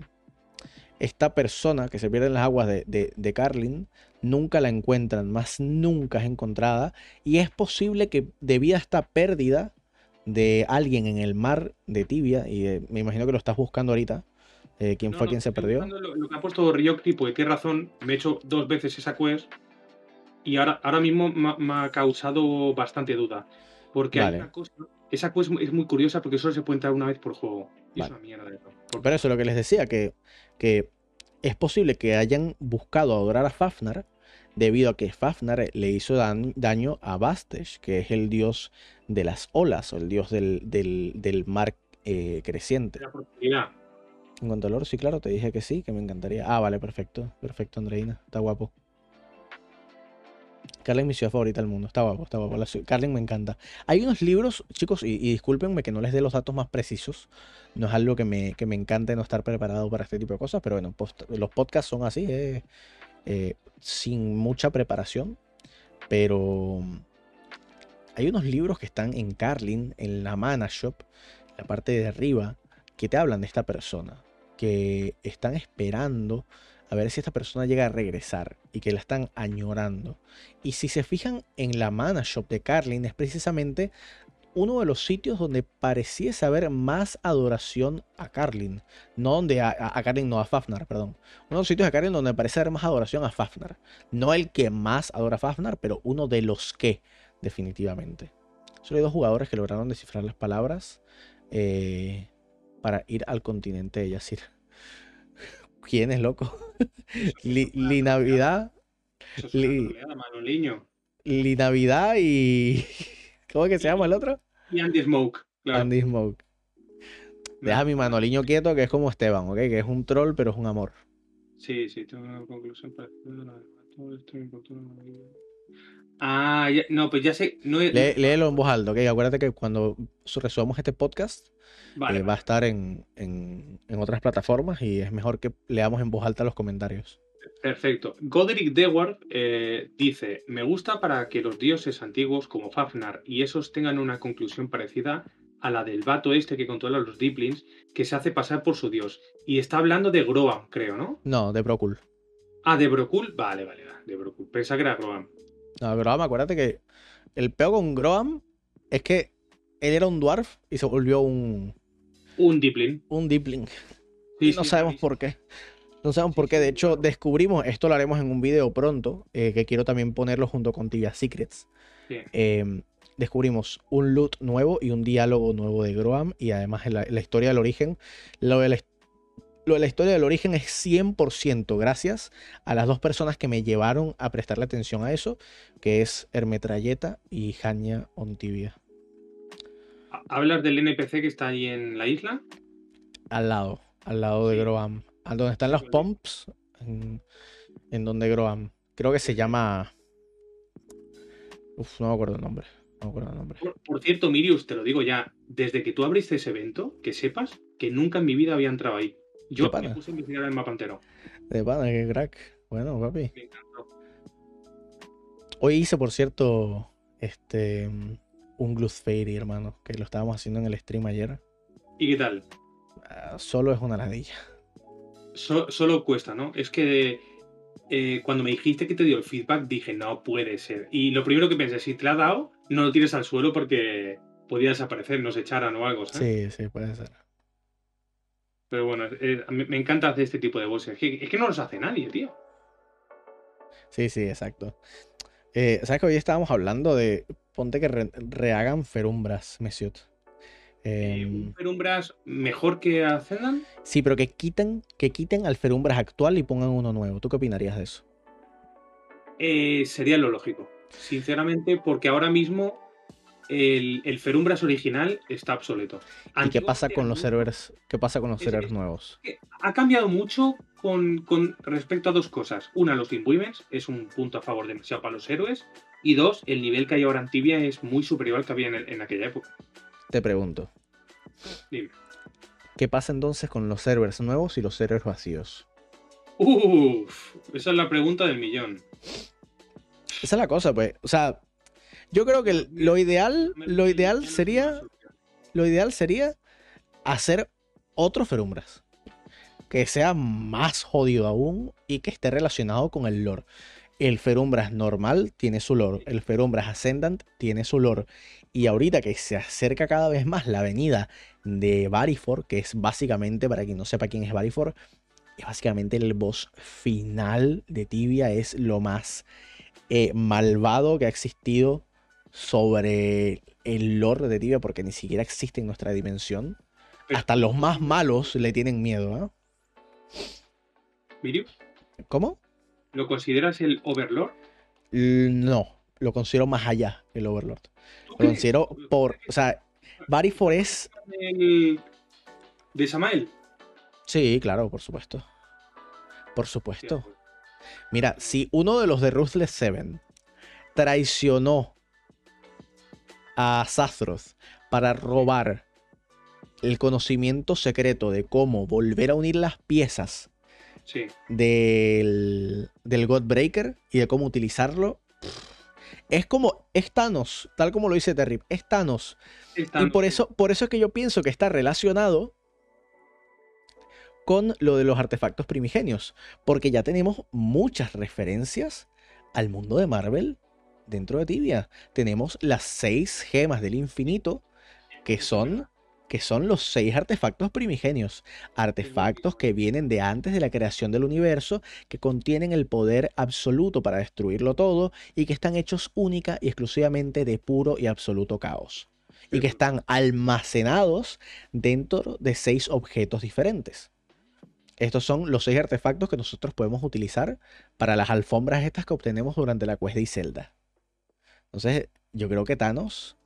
esta persona que se pierde en las aguas de, Carlin nunca la encuentran, más nunca es encontrada. Y es posible que debido a esta pérdida de alguien en el mar de Tibia, y eh, me imagino que lo estás buscando ahorita, eh, quién No, fue no, quien se perdió. Lo, lo que ha puesto Ryok, pues qué razón, me he hecho dos veces esa quest y ahora, ahora mismo me, ha- me ha causado bastante duda. Porque Vale. hay una cosa, esa quest es muy curiosa porque solo se puede entrar una vez por juego. Y es una mierda eso. Porque- Pero eso es lo que les decía, que, que es posible que hayan buscado adorar a Fafnar debido a que Fafnar le hizo daño a Bastesh, que es el dios de las olas o el dios del, del- del mar eh, creciente. la oportunidad. En cuanto al oro, sí, claro, te dije que sí, que me encantaría. Ah, vale, perfecto. Perfecto, Andreina. Está guapo. Carlin, mi ciudad favorita del mundo. Está guapo, está guapo. Carlin me encanta. Hay unos libros, chicos, y, discúlpenme que no les dé los datos más precisos. No es algo que me, que me encante no estar preparado para este tipo de cosas, pero bueno, los podcasts son así, eh, eh, sin mucha preparación. Pero hay unos libros que están en Carlin, en la Mana Shop, la parte de arriba, que te hablan de esta persona, que están esperando a ver si esta persona llega a regresar y que la están añorando. Y si se fijan en la Mana Shop de Carlin, es precisamente uno de los sitios donde pareciese haber más adoración a Carlin. No donde a, a- Carlin, no a Fafnar, perdón. Uno de los sitios de Carlin donde parece haber más adoración a Fafnar. No el que más adora a Fafnar, pero uno de los que, definitivamente. Solo hay dos jugadores que lograron descifrar las palabras eh, para ir al continente de Yacir. ¿Quién es loco? Li, Li Navidad, es Li- Manoliño. Li Navidad y. ¿Cómo es que se llama el otro? Y Andy Smoke, claro. Andy Smoke. Deja a mi Manoliño quieto, que es como Esteban, ¿ok? Que es un troll, pero es un amor. Sí, sí, tengo una conclusión parecida Ah, ya- no, pues ya sé. No Lé- léelo en voz alta, ¿ok? Acuérdate que cuando su- resubamos este podcast Vale, eh, va a estar en, en- en otras plataformas y es mejor que leamos en voz alta los comentarios. Perfecto. Goderic Dewar eh, dice: Me gusta para que los dioses antiguos como Fafnar y esos tengan una conclusión parecida a la del vato este que controla los Deeplings, que se hace pasar por su dios. Y está hablando de Groam, creo, ¿no? No, de Procul. Ah, de Brokul. Vale, vale, vale, de Brokul. Pensaba que era Groam. No, Groam, acuérdate que el peo con Groam es que él era un dwarf y se volvió un, Un Deepling. un Deepling. Sí, Y no sí, sabemos sí. por qué. No sabemos por qué. De hecho, descubrimos, esto lo haremos en un video pronto, eh, que quiero también ponerlo junto con Tibia Secrets. Eh, descubrimos un loot nuevo y un diálogo nuevo de Groam y además la, la historia del origen. Lo de la, his- lo de la historia del origen es 100% gracias a las dos personas que me llevaron a prestarle atención a eso, que es Hermetralleta y Jania Ontivia. Ha- ¿Hablas del NPC que está ahí en la isla? Al lado, al lado de Sí. Groam. A donde están los pumps, en, en donde Groam. Creo que se llama... Uf, no me acuerdo el nombre. No me acuerdo el nombre. Por, por cierto, Mirius, te lo digo ya, desde que tú abriste ese evento, que sepas que nunca en mi vida había entrado ahí. Yo me puse a investigar el mapa entero. De pana, qué crack. Bueno, papi. Me encantó. Hoy hice, por cierto, este un Gluth Fairy, hermano, que lo estábamos haciendo en el stream ayer. ¿Y qué tal? Ah, solo es una ladilla. So- solo cuesta, ¿no? Es que eh, cuando me dijiste que te dio el feedback, dije, no puede ser. Y lo primero que pensé, si te la ha dado, no lo tires al suelo porque podía desaparecer, nos echaran o algo, ¿sabes? Sí, sí, puede ser. Pero bueno, eh, me, me encanta hacer este tipo de bosses. Es que, es que no los hace nadie, tío. Sí, sí, exacto. Eh, ¿Sabes que hoy estábamos hablando de. Ponte que re- rehagan Ferumbras, Mesiot. Eh, Em, ¿Un Perumbras mejor que Ascendan? sí, pero que quiten, que quiten al Ferumbras actual y pongan uno nuevo. ¿Tú qué opinarías de eso? Eh, sería lo lógico. Sinceramente, porque ahora mismo el, el Ferumbras original está obsoleto. ¿Y qué pasa con los servers? ¿Qué pasa con los servers nuevos? Ha cambiado mucho con, con respecto a dos cosas. Una, los imbuements, es un punto a favor demasiado para los héroes. Y dos, el nivel que hay ahora en Tibia es muy superior al que había en, el- en aquella época. Te pregunto. Dime. ¿Qué pasa entonces con los servers nuevos y los servers vacíos? Uf, esa es la pregunta del millón. Esa es la cosa, pues. O sea, yo creo que lo ideal, lo ideal sería, lo ideal sería hacer otro Ferumbras. Que sea más jodido aún y que esté relacionado con el lore. El Ferumbras normal tiene su lore. El Ferumbras Ascendant tiene su lore. Y ahorita que se acerca cada vez más la venida de Varifor, que es básicamente, para quien no sepa quién es Varifor, es básicamente el boss final de Tibia. Es lo más eh, malvado que ha existido sobre el lore de Tibia, porque ni siquiera existe en nuestra dimensión. Hasta los más malos le tienen miedo, ¿no? Mirius, ¿Cómo? ¿lo consideras el Overlord? No, lo considero más allá que el Overlord. ¿Tú Lo considero por. O sea, Varifor es. El- de Samael. Sí, claro, por supuesto. Por supuesto. Mira, si uno de los de Ruthless Seven traicionó a Zathroth para robar el conocimiento secreto de cómo volver a unir las piezas Sí. del, del Godbreaker y de cómo utilizarlo, es como, es Thanos, tal como lo dice Terry, es Thanos. Y por eso, por eso es que yo pienso que está relacionado con lo de los artefactos primigenios. Porque ya tenemos muchas referencias al mundo de Marvel dentro de Tibia. Tenemos las seis gemas del infinito, que son, que son los seis artefactos primigenios. Artefactos que vienen de antes de la creación del universo, que contienen el poder absoluto para destruirlo todo y que están hechos única y exclusivamente de puro y absoluto caos y que están almacenados dentro de seis objetos diferentes. Estos son los seis artefactos que nosotros podemos utilizar para las alfombras estas que obtenemos durante la quest de Zelda. Entonces, yo creo que Thanos,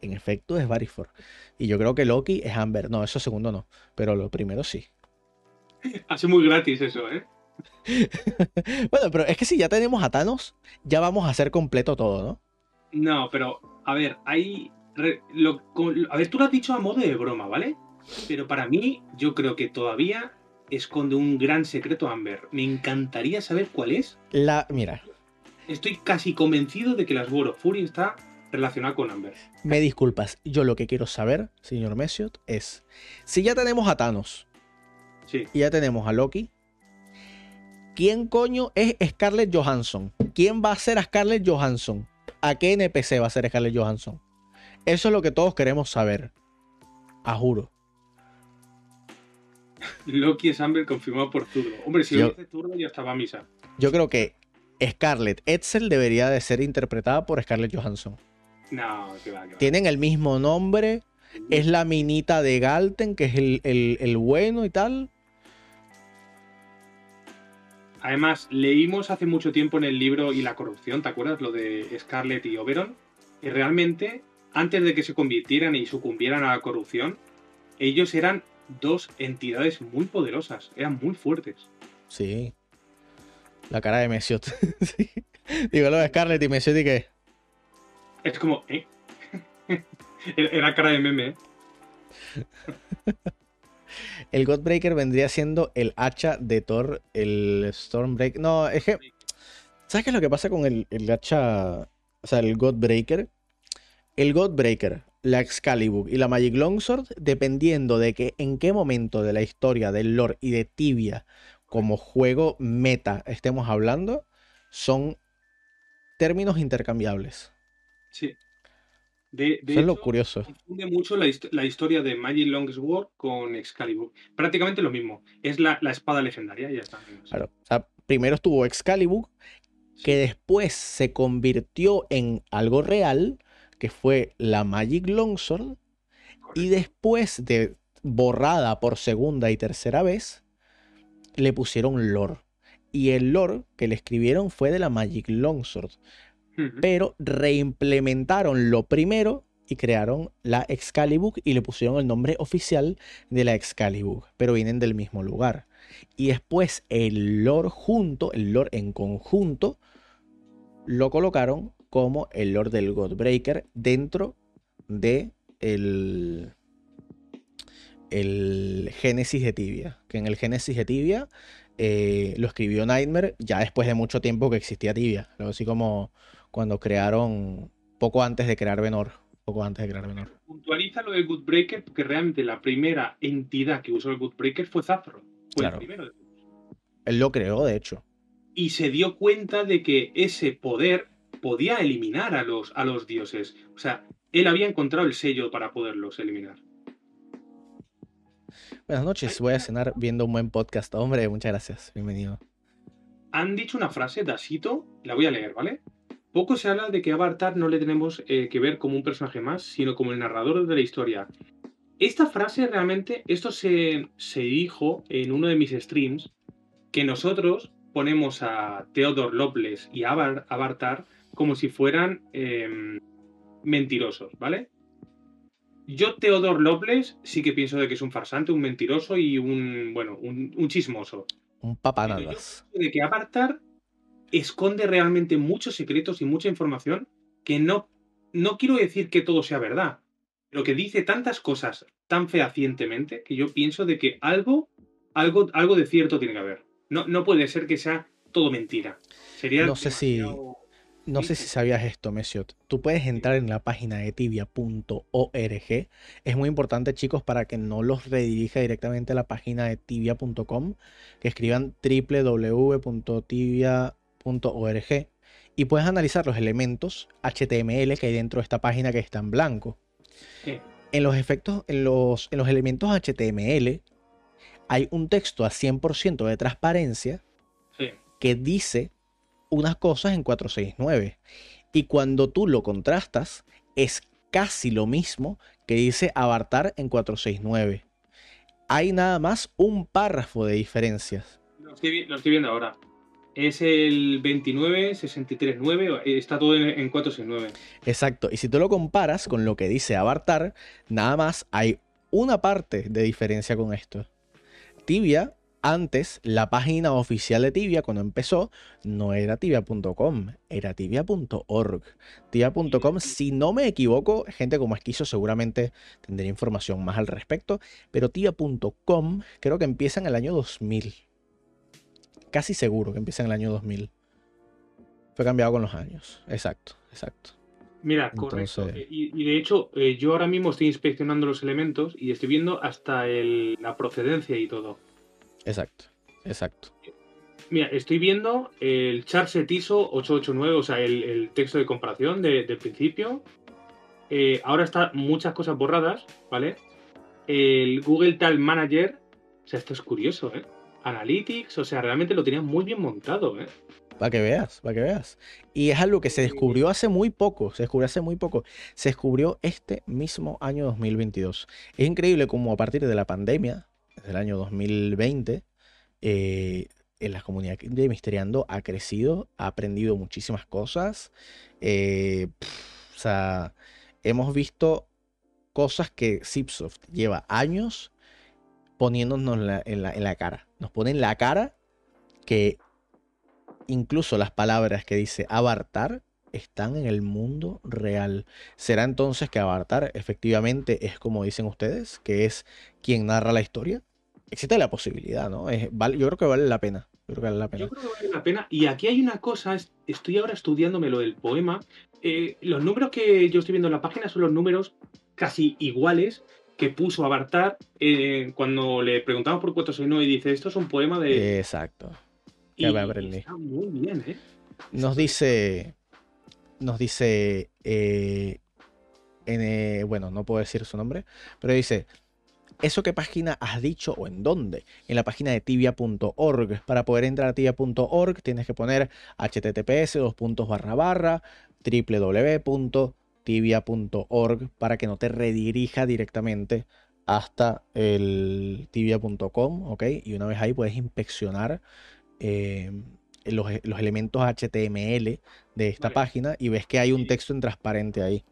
en efecto, es Varifor. Y yo creo que Loki es Amber. No, eso segundo no. Pero lo primero sí. Ha sido muy gratis eso, ¿eh? bueno, pero es que si ya tenemos a Thanos, ya vamos a hacer completo todo, ¿no? No, pero, a ver, hay. lo- a ver, tú lo has dicho a modo de broma, ¿vale? Pero para mí, yo creo que todavía esconde un gran secreto Amber. Me encantaría saber cuál es. La, mira, Estoy casi convencido de que las War of Fury está relacionada con Amber. me disculpas. Yo lo que quiero saber, señor Messiot, es si ya tenemos a Thanos Sí. y ya tenemos a Loki, ¿quién coño es Scarlett Johansson? ¿Quién va a ser a Scarlett Johansson? ¿A qué NPC va a ser Scarlett Johansson? Eso es lo que todos queremos saber. A juro. Loki es Amber confirmado por Zurdo. Hombre, si Yo- lo dice Zurdo ya estaba a misa. Yo creo que Scarlett Edsel debería de ser interpretada por Scarlett Johansson. No, que va, que va. Tienen el mismo nombre, es la minita de Galten, que es el, el- el bueno y tal. Además, leímos hace mucho tiempo en el libro Y la corrupción, ¿te acuerdas? Lo de Scarlett y Oberon. Y realmente, antes de que se convirtieran y sucumbieran a la corrupción, ellos eran dos entidades muy poderosas, eran muy fuertes. Sí. La cara de Messiot. Sí. Digo lo de Scarlett y Messiot y que. Es como, ¿eh? Era cara de meme, ¿eh? El Godbreaker vendría siendo el hacha de Thor, el Stormbreaker. No, es que. ¿Sabes qué es lo que pasa con el, el hacha? O sea, el Godbreaker. El Godbreaker, la Excalibur y la Magic Longsword, dependiendo de que en qué momento de la historia del lore y de Tibia como juego meta estemos hablando, son términos intercambiables. Sí. De, de Eso es lo curioso. confunde mucho la, hist- la historia de Magic Longsword con Excalibur. Prácticamente lo mismo. Es la, la espada legendaria y ya está. Claro. O sea, primero estuvo Excalibur, que después se convirtió en algo real, que fue la Magic Longsword, y después de borrada por segunda y tercera vez, le pusieron lore. Y el lore que le escribieron fue de la Magic Longsword. Pero reimplementaron lo primero y crearon la Excalibur y le pusieron el nombre oficial de la Excalibur. Pero vienen del mismo lugar. Y después el lore junto, el lore en conjunto, lo colocaron como el lore del Godbreaker dentro de el, el Génesis de Tibia. Que en el Génesis de Tibia eh, lo escribió Nightmare ya después de mucho tiempo que existía Tibia. Algo así como cuando crearon, poco antes de crear Venor. Poco antes de crear Venor. Puntualiza lo del Goodbreaker porque realmente la primera entidad que usó el Goodbreaker fue Zafro. Fue Claro. el primero de. Él lo creó, de hecho. Y se dio cuenta de que ese poder podía eliminar a los, a los dioses. O sea, él había encontrado el sello para poderlos eliminar. Buenas noches, voy a cenar viendo un buen podcast. Hombre, muchas gracias. Bienvenido. Han dicho una frase, Dasito, la voy a leer, ¿vale? Poco se habla de que a Bartar no le tenemos eh, que ver como un personaje más, sino como el narrador de la historia. Esta frase realmente, esto se, se dijo en uno de mis streams, que nosotros ponemos a Theodore Loveless y a Bartar como si fueran em, mentirosos, ¿vale? Yo, Theodore Loveless, sí que pienso de que es un farsante, un mentiroso y un, bueno, un, un chismoso Un papanadas. de que Avatar esconde realmente muchos secretos y mucha información que no, no quiero decir que todo sea verdad, pero que dice tantas cosas tan fehacientemente que yo pienso de que algo, algo, algo de cierto tiene que haber. No, no puede ser que sea todo mentira. Sería No sé si- No sé si sabías esto, Mesiot. Tú puedes entrar en la página de tibia.org. Es muy importante, chicos, para que no los redirija directamente a la página de tibia.com, que escriban www.tibia.org y puedes analizar los elementos HTML que hay dentro de esta página que está en blanco. Sí. En los efectos, en los, en los elementos HTML hay un texto a 100% de transparencia Sí. que dice unas cosas en 469. Y cuando tú lo contrastas, es casi lo mismo que dice Avatar en 469. Hay nada más un párrafo de diferencias. Lo estoy, vi- lo estoy viendo ahora. Es el 29, 63, 9, está todo en, en 469. Exacto. Y si tú lo comparas con lo que dice Avatar, nada más hay una parte de diferencia con esto. Tibia, antes, la página oficial de Tibia, cuando empezó, no era tibia.com, era tibia.org. Tibia.com, si no me equivoco, gente como Esquizo seguramente tendría información más al respecto, pero tibia.com creo que empieza en el año 2000. Casi seguro que empieza en el año 2000. Fue cambiado con los años. Exacto, exacto. Mira, correcto. Entonces- Eh, Y, y de hecho, eh, yo ahora mismo estoy inspeccionando los elementos y estoy viendo hasta el- la procedencia y todo. Exacto, exacto. Mira, estoy viendo el Charset ISO 889, o sea, el, el texto de comparación de- del principio. Eh, ahora está muchas cosas borradas, ¿vale? El Google Tag Manager, o sea, esto es curioso, ¿eh? Analytics, o sea, realmente lo tenían muy bien montado, ¿eh? Para que veas, para que veas. Y es algo que se descubrió hace muy poco, se descubrió hace muy poco. Se descubrió este mismo año 2022. Es increíble cómo a partir de la pandemia, desde el año 2020, eh, en la comunidad de Misteriando ha crecido, ha aprendido muchísimas cosas. eh, o sea, hemos visto cosas que Zipsoft lleva años poniéndonos en la, en la cara. Nos pone en la cara que incluso las palabras que dice Avatar están en el mundo real. ¿Será entonces que Avatar efectivamente es como dicen ustedes, que es quien narra la historia? Existe la posibilidad, ¿no? Es- vale- yo creo que vale la pena. Yo creo que vale la pena. Yo creo que vale la pena. Y aquí hay una cosa, es- estoy ahora estudiándome lo del poema. Eh, los números que yo estoy viendo en la página son los números casi iguales que puso Abartar eh, cuando le preguntamos por 469 y dice, esto es un poema de... Exacto. y. Está muy bien, ¿eh? Nos dice. Nos dice. eh, en, eh, bueno, no puedo decir su nombre. Pero dice. ¿Eso qué página has dicho o en dónde? En la página de tibia.org. Para poder entrar a tibia.org tienes que poner https dos puntos barra barra www.tibia.org para que no te redirija directamente hasta el tibia.com, ¿ok? Y una vez ahí puedes inspeccionar eh, los, los, elementos HTML de esta Vale. página y ves que hay un texto en transparente ahí.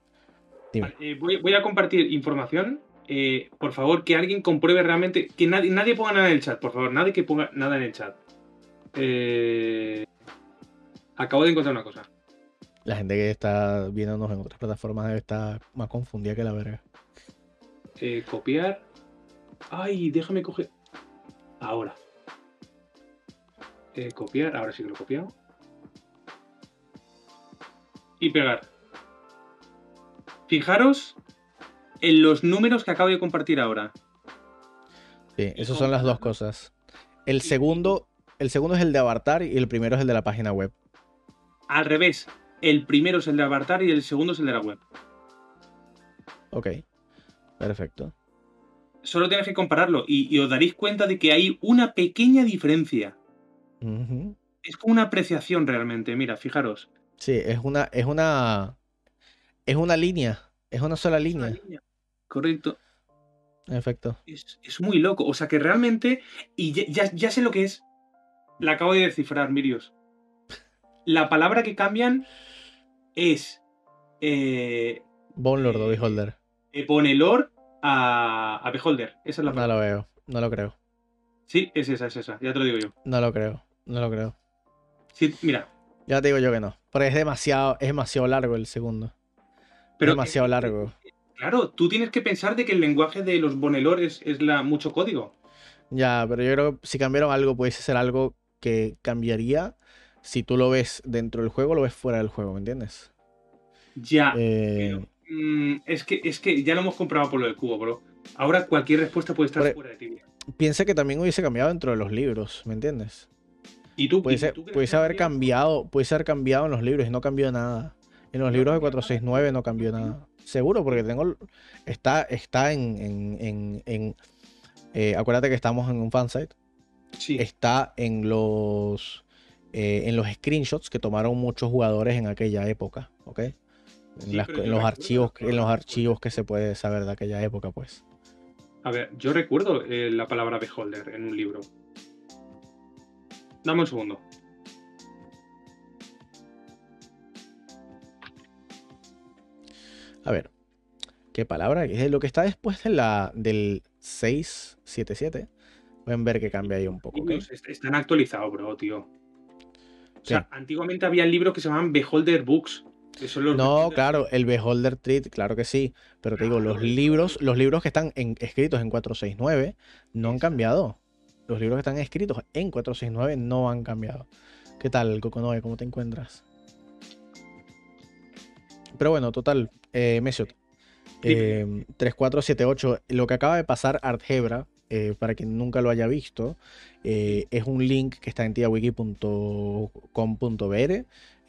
Dime. Vale, eh, voy, voy a compartir información. Eh, por favor, que alguien compruebe realmente. Que nadie, nadie ponga nada en el chat, por favor. Nadie que ponga nada en el chat. Eh, acabo de encontrar una cosa. La gente que está viéndonos en otras plataformas debe estar más confundida que la verga. Eh, copiar. Ay, déjame coger. Ahora. Eh, copiar. Ahora sí que lo he copiado. Y pegar. Fijaros en los números que acabo de compartir ahora. Sí, esas son las dos cosas. El segundo, el segundo es el de Avatar y el primero es el de la página web. Al revés. El primero es el de Avatar y el segundo es el de la web. Ok. Perfecto. Solo tenéis que compararlo y, y os daréis cuenta de que hay una pequeña diferencia. Es como una apreciación realmente. Mira, fijaros. Sí, es una, es una, es una línea. Es una sola Es una línea. Correcto. En efecto. Es, es muy loco. O sea que realmente. Y ya, ya- ya sé lo que es. La acabo de descifrar, Mirios. La palabra que cambian es. Eh, Bone Lord o Eh, Beholder. eh, pone Lord a, a Beholder. Esa es la No palabra. lo veo. No lo creo. Sí, es esa, es esa. Ya te lo digo yo. No lo creo. No lo creo. Sí, mira. Ya te digo yo que no. Porque es demasiado, es demasiado largo el segundo. Pero es demasiado largo. Claro, tú tienes que pensar de que el lenguaje de los Bonelor es, la, mucho código. Ya, pero yo creo que si cambiaron algo, pudiese ser algo que cambiaría. Si tú lo ves dentro del juego, lo ves fuera del juego, ¿me entiendes? Ya. Eh, Mm, es, que, es que ya lo hemos comprobado por lo del cubo, bro. Ahora cualquier respuesta puede estar e fuera de tibia. piensa que también hubiese cambiado dentro de los libros, ¿me entiendes? Y tú, y que haber cambiado, pudiese haber cambiado en los libros y no cambió nada. En los libros de 469 no cambió nada. Seguro, porque tengo. Está, está en. en, en- en, eh, acuérdate que estamos en un fansite. Sí, Está en los. eh, en los screenshots que tomaron muchos jugadores en aquella época, ¿ok? En, Sí, las- pero en yo los archivos, en los archivos que se puede saber de aquella época, pues. A ver, yo recuerdo eh, la palabra beholder en un libro. Dame un segundo. A ver, ¿qué palabra? Es lo que está después de la, del 677. Pueden ver que cambia ahí un poco, Están actualizados, bro, tío. O sea, antiguamente había libros que se llamaban Beholder Books. que son los No, Beholder- claro, el Beholder Treat, claro que sí. Pero te digo, los libros, los libros que están en- escritos en 469 no han cambiado. Los libros que están escritos en 469 no han cambiado. ¿Qué tal, Coconoe? ¿Cómo te encuentras? Pero bueno, total, eh. Dime. eh, 3478, lo que acaba de pasar Artgebra, eh, para quien nunca lo haya visto, eh, es un link que está en tiawiki.com.br,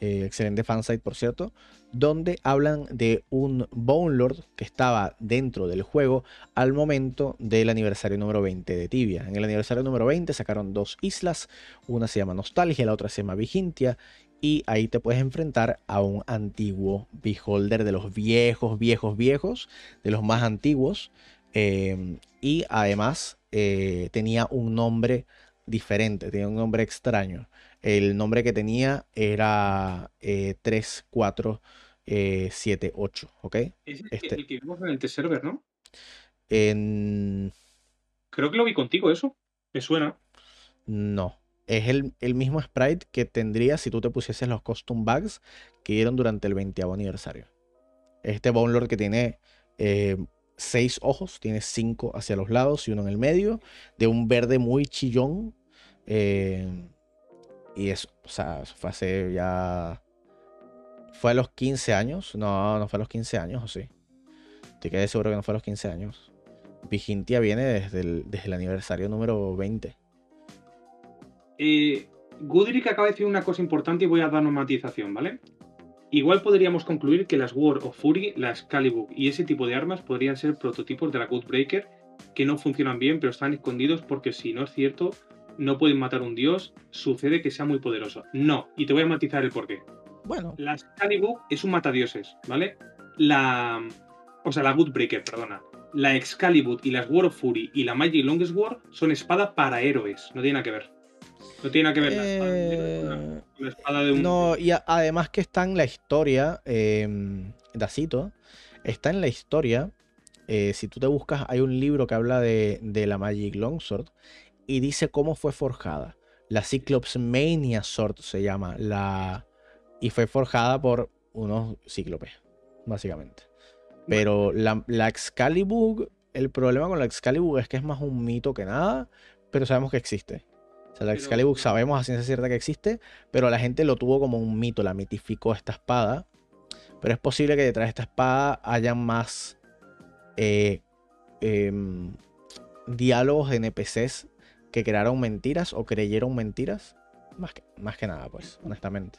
eh, excelente fansite por cierto, donde hablan de un Bone Lord que estaba dentro del juego al momento del aniversario número 20 de Tibia. En el aniversario número 20 sacaron dos islas, una se llama Nostalgia, la otra se llama Vigintia, y ahí te puedes enfrentar a un antiguo Beholder de los viejos, viejos, viejos, de los más antiguos. eh, y además eh, tenía un nombre diferente, tenía un nombre extraño. El nombre que tenía era eh, 3478, ¿ok? Es el, que- este- el que vimos en el test server, ¿no? En- Creo que lo vi contigo, eso. Me suena. No. Es el, el mismo sprite que tendría si tú te pusieses los costume bags que dieron durante el 20 aniversario. Este Bone Lord que tiene eh, seis ojos, tiene cinco hacia los lados y uno en el medio, de un verde muy chillón. eh, y eso, o sea, fue hace ya. ¿Fue a los 15 años? No, no fue a los 15 años, ¿o sí? Te quedé seguro que no fue a los 15 años. Vigintia viene desde el, desde el aniversario número 20. Eh, Gudrick acaba de decir una cosa importante y voy a dar una matización, ¿vale? Igual podríamos concluir que las War of Fury, las Calibur y ese tipo de armas podrían ser prototipos de la Codebreaker que no funcionan bien, pero están escondidos porque si no es cierto, no pueden matar un dios, sucede que sea muy poderoso. No, y te voy a matizar el porqué. Bueno, La Excalibur es un matadioses, ¿vale? La. O sea, la Goodbreaker, perdona. La Excalibur y las War of Fury y la Magic Longest War son espadas para héroes. No tiene nada que ver. No tiene nada que ver la espada eh, espada de un. no, y a- además que está en la historia, eh, Dacito, está en la historia, eh, si tú te buscas, hay un libro que habla de, de la Magic Longsword y dice cómo fue forjada. La Cyclops Mania Sword se llama, la, y fue forjada por unos cíclopes, básicamente. Pero la, la Excalibur, el problema con la Excalibur es que es más un mito que nada, pero sabemos que existe. O sea, la Excalibur sabemos a ciencia cierta que existe, pero la gente lo tuvo como un mito, la mitificó esta espada. Pero es posible que detrás de esta espada haya más eh, em, diálogos de NPCs que crearon mentiras o creyeron mentiras. Más que, más que nada, pues, honestamente.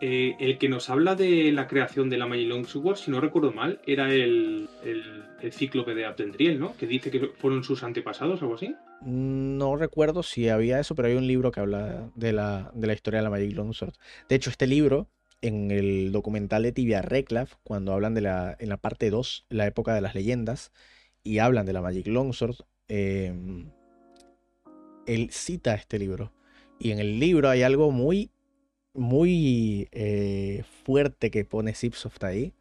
Eh, el que nos habla de la creación de la Magic Longest War, si no recuerdo mal, era el, el, el cíclope de Abdendriel, ¿no? Que dice que fueron sus antepasados o algo así. No recuerdo si había eso, pero hay un libro que habla de la, de la historia de la Magic Longsword. De hecho, este libro, en el documental de Tibia Reclaf, cuando hablan de la, en la parte 2, la época de las leyendas, y hablan de la Magic Longsword, em, él cita este libro. Y en el libro hay algo muy, muy eh, fuerte que pone Zipsoft ahí,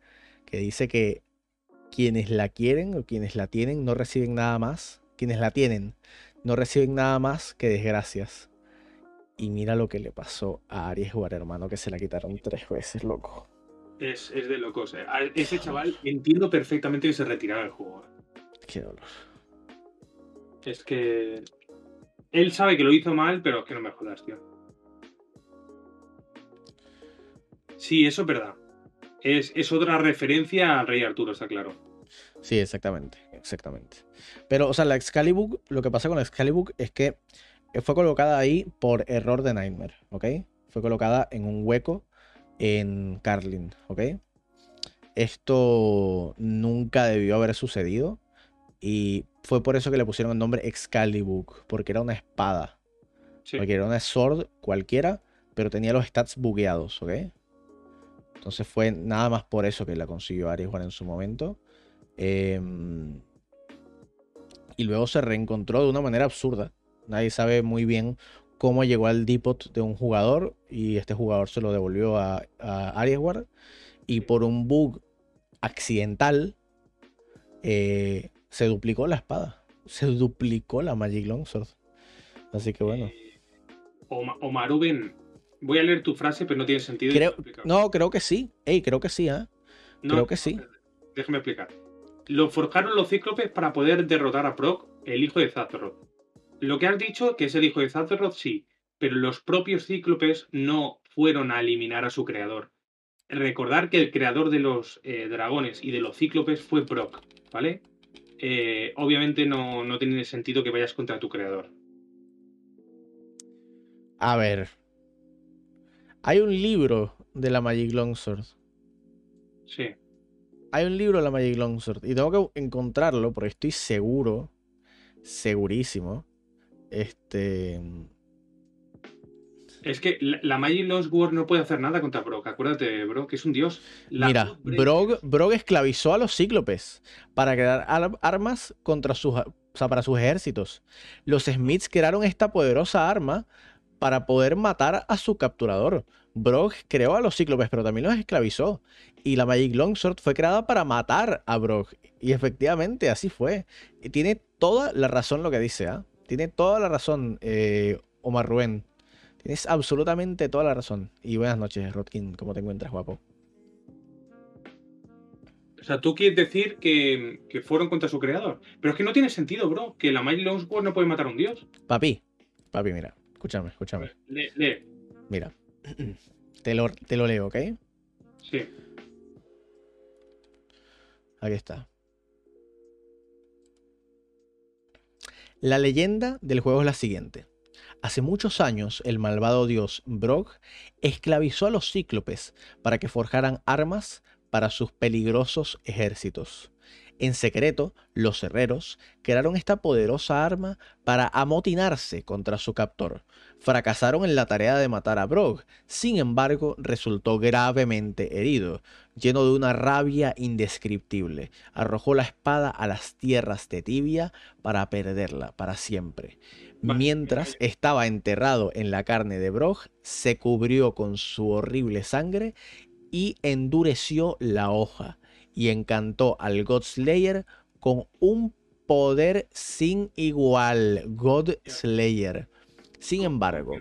que dice que quienes la quieren o quienes la tienen no reciben nada más. Quienes la tienen no reciben nada más que desgracias. Y mira lo que le pasó a Aries War, hermano, que se la quitaron tres veces, loco. Es, es de locos. eh. A ese chaval entiendo perfectamente que se retirara del juego. eh. Qué dolor. Es que. Él sabe que lo hizo mal, pero es que no me jodas, tío. Sí, eso es verdad. Es, es otra referencia al Rey Arturo, está claro. Sí, exactamente, exactamente. Pero, o sea, la Excalibur, lo que pasa con la Excalibur es que fue colocada ahí por error de Nightmare, ¿ok? Fue colocada en un hueco en Carlin, ¿ok? Esto nunca debió haber sucedido y fue por eso que le pusieron el nombre Excalibur, porque era una espada, Sí. porque era una sword cualquiera, pero tenía los stats bugueados, ¿ok? Entonces fue nada más por eso que la consiguió Aries en su momento. Em, y luego se reencontró de una manera absurda. Nadie sabe muy bien cómo llegó al depot de un jugador y este jugador se lo devolvió a, a Aries War. Y por un bug accidental eh, se duplicó la espada. Se duplicó la Magic Longsword. Así que bueno. Eh, Oma- Omaruben, voy a leer tu frase, pero no tiene sentido. Creo, no, creo que sí. Ey, creo que sí, ¿ah? No, creo que sí. Déjame explicar. Lo forjaron los cíclopes para poder derrotar a Proc, el hijo de Zathroth. Lo que has dicho, que es el hijo de Zathroth, sí, pero los propios cíclopes no fueron a eliminar a su creador. Recordar que el creador de los eh, dragones y de los cíclopes fue Proc, ¿vale? Eh, obviamente no, no tiene sentido que vayas contra tu creador. A ver. Hay un libro de la Magic Longsword. Sí. Hay un libro de la Magic Longsword. Y tengo que encontrarlo porque estoy seguro. Segurísimo. Este. Es que la, la Magic War no puede hacer nada contra Brock. Acuérdate, bro, que es un dios. La Mira, Brog esclavizó a los cíclopes para crear ar- armas contra sus, o sea, para sus ejércitos. Los Smiths crearon esta poderosa arma para poder matar a su capturador. Brog creó a los cíclopes, pero también los esclavizó. Y la Magic Longsword fue creada para matar a Brog. Y efectivamente, así fue. Y tiene toda la razón lo que dice, ¿ah? Tiene toda la razón, eh, Omar Rubén. Tienes absolutamente toda la razón. Y buenas noches, Rodkin. ¿Cómo te encuentras, guapo? O sea, tú quieres decir que, que fueron contra su creador. Pero es que no tiene sentido, bro. Que la Magic War no puede matar a un dios. Papi, papi, mira, escúchame, escúchame. Lee, lee. Mira, te lo, te lo leo, ¿ok? Sí. Aquí está. La leyenda del juego es la siguiente. Hace muchos años, el malvado dios Brog esclavizó a los cíclopes para que forjaran armas para sus peligrosos ejércitos. En secreto, los herreros crearon esta poderosa arma para amotinarse contra su captor. Fracasaron en la tarea de matar a Brog, sin embargo, resultó gravemente herido. Lleno de una rabia indescriptible, arrojó la espada a las tierras de Tibia para perderla para siempre. Mientras estaba enterrado en la carne de Brog, se cubrió con su horrible sangre y endureció la hoja y encantó al Godslayer con un poder sin igual. Godslayer. Sin embargo,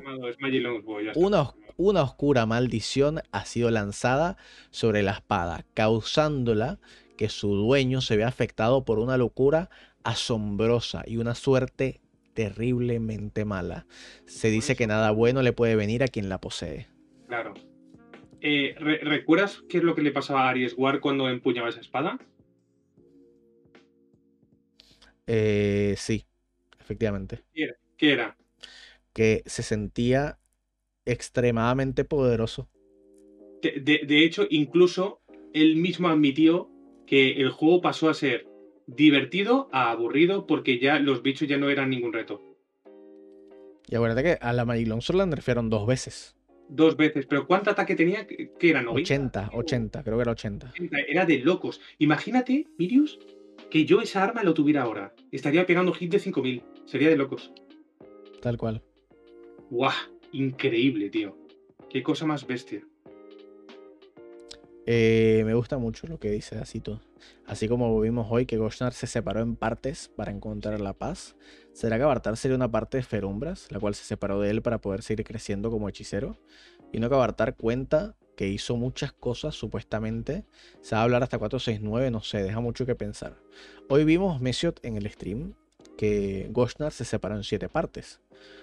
una, una oscura maldición ha sido lanzada sobre la espada, causándola que su dueño se vea afectado por una locura asombrosa y una suerte terriblemente mala. Se dice que nada bueno le puede venir a quien la posee. Claro. Eh, ¿Recuerdas qué es lo que le pasaba a Aries War cuando empuñaba esa espada? Eh, sí, efectivamente. ¿Qué era? Que se sentía extremadamente poderoso. De, hecho, incluso él mismo admitió que el juego pasó a ser divertido a aburrido porque ya los bichos ya no eran ningún reto. Y acuérdate que a la Magilon solo la nerfearon dos veces dos veces. Pero ¿cuánto ataque tenía? ¿Qué eran? 80, 80, creo que era 80. Era de locos. Imagínate, Mirius, que yo esa arma lo tuviera ahora. Estaría pegando hit de 5000. Sería de locos. Tal cual. ¡Guau! Increíble, tío. Qué cosa más bestia. Eh, me gusta mucho lo que dice Asito. Así como vimos hoy que Goshnar se separó en partes para encontrar la paz, ¿será que Abartar sería una parte de Ferumbras, la cual se separó de él para poder seguir creciendo como hechicero? Y no que Abartar cuenta que hizo muchas cosas supuestamente. Se va a hablar hasta 469, no sé, deja mucho que pensar. Hoy vimos Mesiot en el stream que Goshnar se separó en siete partes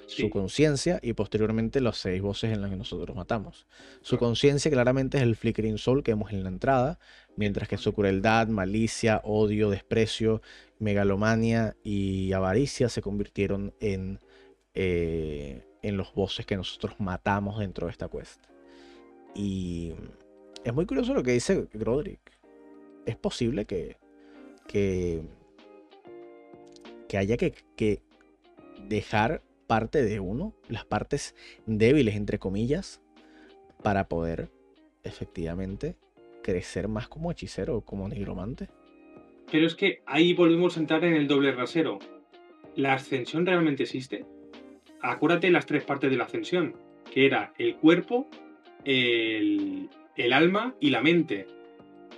su conciencia y posteriormente los seis voces en las que nosotros matamos. Su conciencia claramente es el flickering soul que vemos en la entrada, mientras que su crueldad, malicia, odio, desprecio, megalomania y avaricia se convirtieron en, eh, en los voces que nosotros matamos dentro de esta quest. Y es muy curioso lo que dice Grodrick. Es posible que, que, que haya que, que dejar parte de uno, las partes débiles, entre comillas, para poder efectivamente crecer más como hechicero o como nigromante. Pero es que ahí volvemos a entrar en el doble rasero. ¿La ascensión realmente existe? Acuérdate las tres partes de la ascensión, que era el cuerpo, el, el alma y la mente.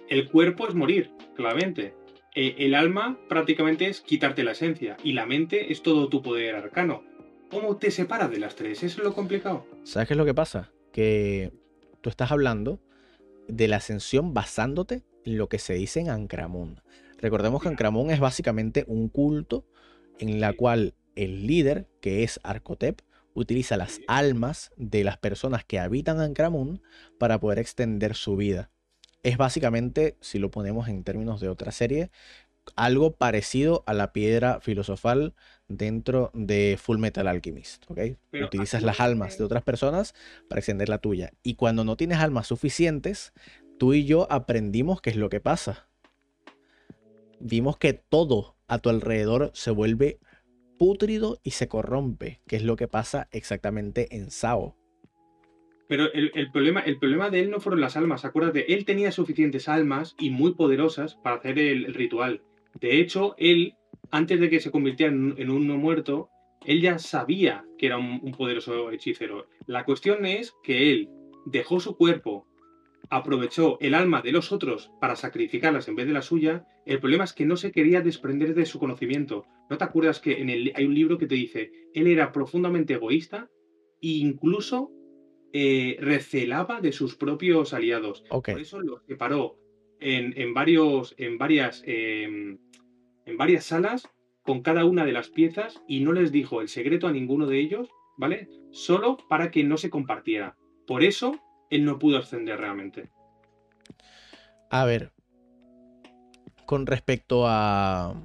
El cuerpo es morir, claramente. E, el alma prácticamente es quitarte la esencia y la mente es todo tu poder arcano. ¿Cómo te separas de las tres? Eso es lo complicado. ¿Sabes qué es lo que pasa? Que tú estás hablando de la ascensión basándote en lo que se dice en Ancramun. Recordemos que Ancramun es básicamente un culto en la cual el líder, que es Arcotep, utiliza las almas de las personas que habitan Ancramun para poder extender su vida. Es básicamente, si lo ponemos en términos de otra serie, algo parecido a la piedra filosofal dentro de Full Metal Alchemist, ¿ok? Utilizas las almas de otras personas para extender la tuya. Y cuando no tienes almas suficientes, tú y yo aprendimos qué es lo que pasa. Vimos que todo a tu alrededor se vuelve pútrido y se corrompe, que es lo que pasa exactamente en Sao. Pero el, problema, el problema de él no fueron las almas, acuérdate, él tenía suficientes almas y muy poderosas para hacer el ritual. De hecho, él, antes de que se convirtiera en, un no muerto, él ya sabía que era un, poderoso hechicero. La cuestión es que él dejó su cuerpo, aprovechó el alma de los otros para sacrificarlas en vez de la suya. El problema es que no se quería desprender de su conocimiento. ¿No te acuerdas que en el, hay un libro que te dice, él era profundamente egoísta e incluso eh, recelaba de sus propios aliados? Por eso lo separó en, varios, en, varias, em, en varias salas con cada una de las piezas y no les dijo el secreto a ninguno de ellos, ¿vale? Solo para que no se compartiera. Por eso él no pudo ascender realmente. A ver, con respecto a...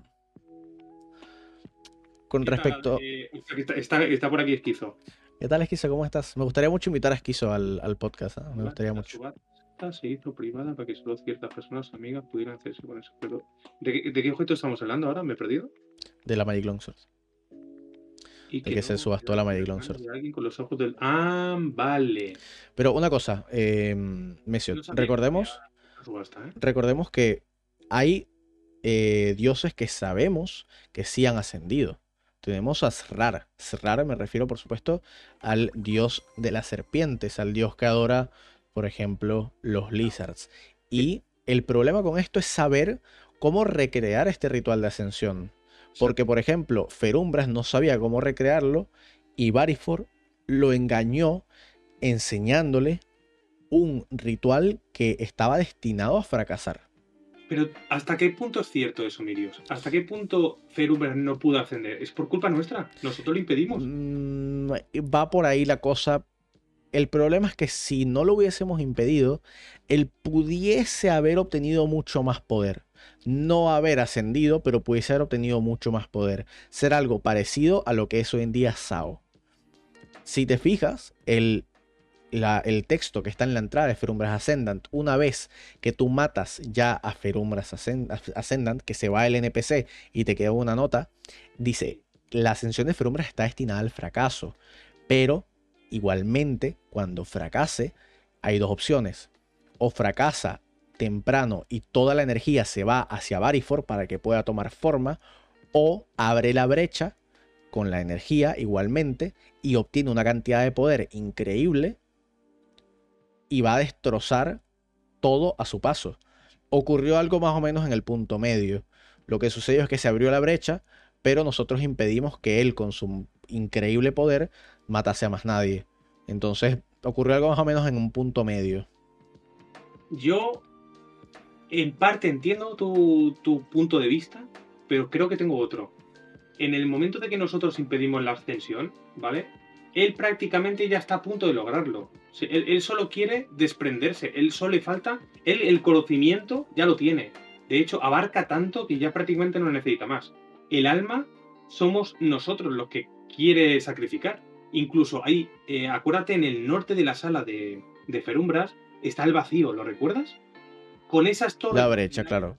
Con respecto... Eh, está, por aquí Esquizo. ¿Qué tal Esquizo? ¿Cómo estás? Me gustaría mucho invitar a Esquizo al, podcast. ¿eh? Me gustaría mucho. subasta se hizo privada para que solo ciertas personas amigas pudieran hacerse con eso. Pero, ¿de, qué- de qué objeto estamos hablando ahora? ¿Me he perdido? De la Magic Longsword. Y De que se subastó la Magic Longsword. Alguien con los ojos del... Ah, vale. Pero una cosa, eh, Mesio, No sabía que recordemos, subasta, ¿eh? recordemos que hay eh, dioses que sabemos que sí han ascendido. Tenemos a Srar. Srar me refiero, por supuesto, al dios de las serpientes, al dios que adora, por ejemplo, los lizards. Y el problema con esto es saber cómo recrear este ritual de ascensión. Porque, por ejemplo, Ferumbras no sabía cómo recrearlo y Varifor lo engañó enseñándole un ritual que estaba destinado a fracasar. Pero ¿hasta qué punto es cierto eso, Mirios? ¿Hasta qué punto Ferumbras no pudo ascender? ¿Es por culpa nuestra? Nosotros lo impedimos. Mm, va por ahí la cosa. El problema es que si no lo hubiésemos impedido, él pudiese haber obtenido mucho más poder. No haber ascendido, pero pudiese haber obtenido mucho más poder. Ser algo parecido a lo que es hoy en día Sao. Si te fijas, el, el texto que está en la entrada de Ferumbras Ascendant, una vez que tú matas ya a Ferumbras Ascend- Ascendant, que se va el NPC y te queda una nota, dice, la ascensión de Ferumbras está destinada al fracaso, pero igualmente cuando fracase hay dos opciones. O fracasa temprano y toda la energía se va hacia Varifor para que pueda tomar forma, o abre la brecha con la energía igualmente y obtiene una cantidad de poder increíble y va a destrozar todo a su paso. Ocurrió algo más o menos en el punto medio. Lo que sucedió es que se abrió la brecha, pero nosotros impedimos que él con su increíble poder matase a más nadie. Entonces ocurrió algo más o menos en un punto medio. Yo, en parte, entiendo tu, punto de vista, pero creo que tengo otro. En el momento de que nosotros impedimos la ascensión, ¿vale? Él prácticamente ya está a punto de lograrlo. Él solo quiere desprenderse, él solo le falta, él el conocimiento ya lo tiene. De hecho, abarca tanto que ya prácticamente no necesita más. El alma somos nosotros los que quiere sacrificar. Incluso ahí, eh, acuérdate, en el norte de la sala de, de Ferumbras está el vacío, ¿lo recuerdas? Con esas torres. La brecha, claro.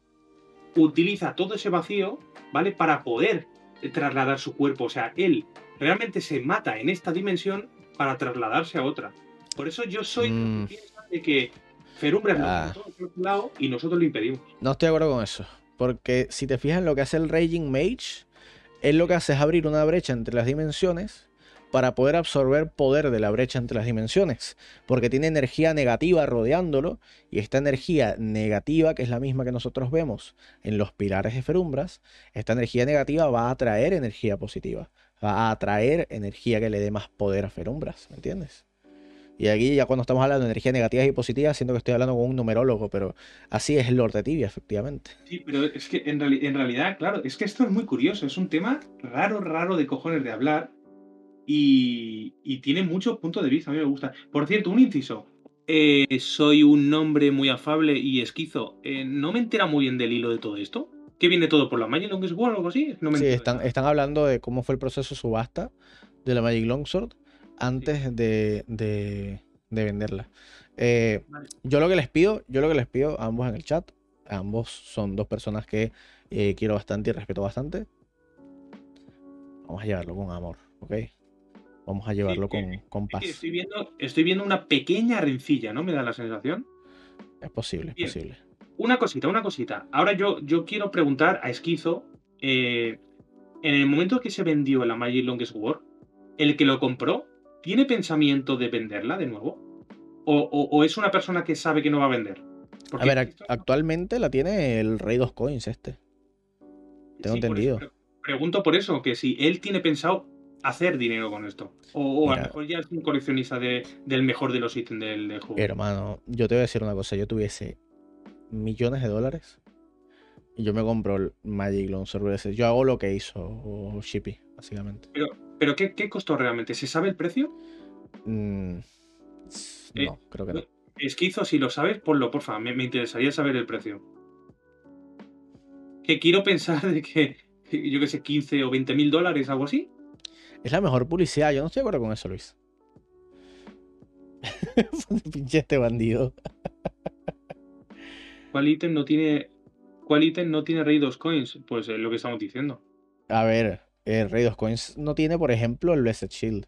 Utiliza todo ese vacío, ¿vale? Para poder trasladar su cuerpo. O sea, él realmente se mata en esta dimensión para trasladarse a otra. Por eso yo soy Mm. de que piensan de que Ferumbras Ah. lo todo por otro lado y nosotros lo impedimos. No estoy de acuerdo con eso. Porque si te fijas en lo que hace el Raging Mage, él lo que hace es abrir una brecha entre las dimensiones para poder absorber poder de la brecha entre las dimensiones. Porque tiene energía negativa rodeándolo. Y esta energía negativa, que es la misma que nosotros vemos en los pilares de Ferumbras, esta energía negativa va a atraer energía positiva. Va a atraer energía que le dé más poder a Ferumbras. ¿Me entiendes? Y aquí ya cuando estamos hablando de energías negativas y positivas, siento que estoy hablando con un numerólogo, pero así es el Lord de Tibia, efectivamente. Sí, pero es que en, reali- en realidad, claro, es que esto es muy curioso. Es un tema raro, raro de cojones de hablar. Y, y tiene muchos puntos de vista. A mí me gusta. Por cierto, un inciso. Eh, soy un hombre muy afable y esquizo. Eh, no me entera muy bien del hilo de todo esto. ¿Qué viene todo por la Magic Longest War o algo así? No me Sí, están, están hablando de cómo fue el proceso de subasta de la Magic Longsword antes de, de- de venderla. Eh, Vale. yo lo que les pido, yo lo que les pido a ambos en el chat, ambos son dos personas que eh, quiero bastante y respeto bastante. Vamos a llevarlo con amor, ¿ok? Vamos a llevarlo con, eh, con Es paz. que Estoy viendo, estoy viendo una pequeña rencilla, ¿no? Me da la sensación. Es posible, es posible. Una cosita, una cosita. Ahora yo, yo quiero preguntar a Esquizo, eh, en el momento que se vendió la Magic Longest War, el que lo compró, ¿tiene pensamiento de venderla de nuevo? ¿O, o- o es una persona que sabe que no va a vender? A ver, esto- actualmente la tiene el Rey dos Coins este. tengo sí, por entendido. eso pregunto por eso, que si él tiene pensado hacer dinero con esto. O, o a lo mejor ya es un coleccionista de- del mejor de los ítems del, del juego. Hermano, yo te voy a decir una cosa. Yo tuviese millones de dólares y yo me compro el Magic Longsword ese. Yo hago lo que hizo Shippy, básicamente. Pero ¿qué, qué costó realmente? ¿Se sabe el precio? Mm, Eh, no, creo que no. Esquizo, si lo sabes, ponlo, porfa. Me, me interesaría saber el precio. Que quiero pensar de que, yo que sé, 15 o 20 mil dólares, algo así. Es la mejor publicidad. Yo no estoy de acuerdo con eso, Luis. Pinche este bandido. ¿Cuál ítem no tiene. ¿Cuál ítem no tiene Rey 2 Coins? Pues es lo que estamos diciendo. A ver, el Rey 2 Coins no tiene, por ejemplo, el Blessed Shield.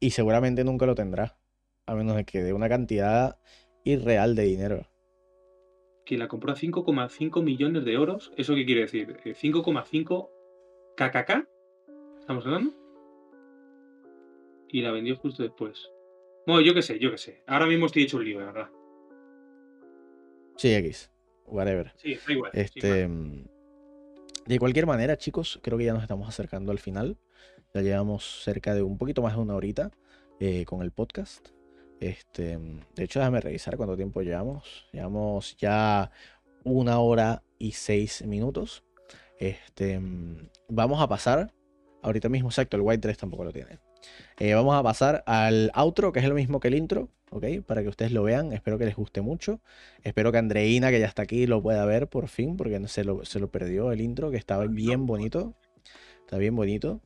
Y seguramente nunca lo tendrá. A menos de que dé una cantidad irreal de dinero. Que la compró a 5,5 millones de euros. ¿Eso qué quiere decir? Eh, ¿5,5 KKK? ¿Estamos hablando? Y la vendió justo después. Bueno, yo qué sé, yo qué sé. Ahora mismo estoy hecho un lío, de verdad. Sí, X. Whatever. Sí, da igual. Este, mm, de cualquier manera, chicos, creo que ya nos estamos acercando al final. Ya llevamos cerca de un poquito más de una horita eh, con el podcast. Este, mm, de hecho, déjame revisar cuánto tiempo llevamos. Llevamos ya una hora y seis minutos. Este, mm, vamos a pasar ahorita mismo, exacto, el White 3 tampoco lo tiene. Eh, vamos a pasar al outro, que es lo mismo que el intro, ¿ok? Para que ustedes lo vean. Espero que les guste mucho. Espero que Andreina, que ya está aquí, lo pueda ver por fin, porque se lo, se lo perdió el intro, que estaba bien bonito. Está bien bonito.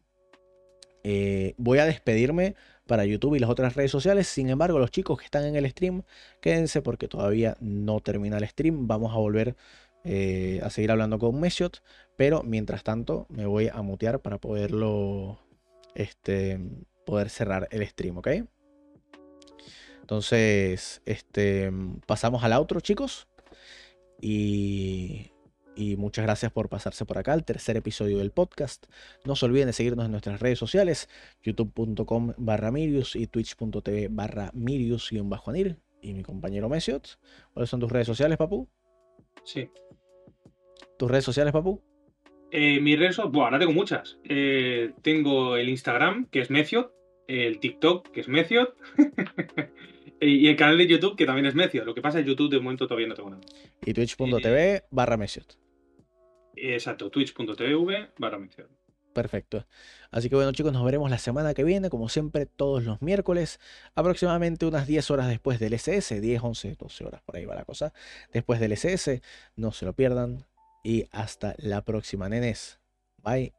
Eh, voy a despedirme para YouTube y las otras redes sociales. Sin embargo, los chicos que están en el stream, quédense porque todavía no termina el stream. Vamos a volver eh, a seguir hablando con Mesiot. Pero mientras tanto, me voy a mutear para poderlo este, poder cerrar el stream, ¿ok? Entonces, este, pasamos al outro, chicos. Y, y muchas gracias por pasarse por acá, el tercer episodio del podcast. No se olviden de seguirnos en nuestras redes sociales, youtube.com barra Mirius y twitch.tv barra Mirius-Anir y mi compañero Mesiot. ¿Cuáles son tus redes sociales, papu? Sí. ¿Tus redes sociales, papu? Eh, mis redes bueno, ahora tengo muchas. Eh, tengo el Instagram, que es Meciot, el TikTok, que es Meciot, y el canal de YouTube, que también es Meciot. Lo que pasa es YouTube de momento todavía no tengo nada. Y twitch.tv barra Meciot. Exacto, twitch.tv barra Meciot. Perfecto. Así que bueno chicos, nos veremos la semana que viene, como siempre, todos los miércoles, aproximadamente unas 10 horas después del SS, 10, 11, 12 horas, por ahí va la cosa. Después del SS, no se lo pierdan. Y hasta la próxima, nenes. Bye.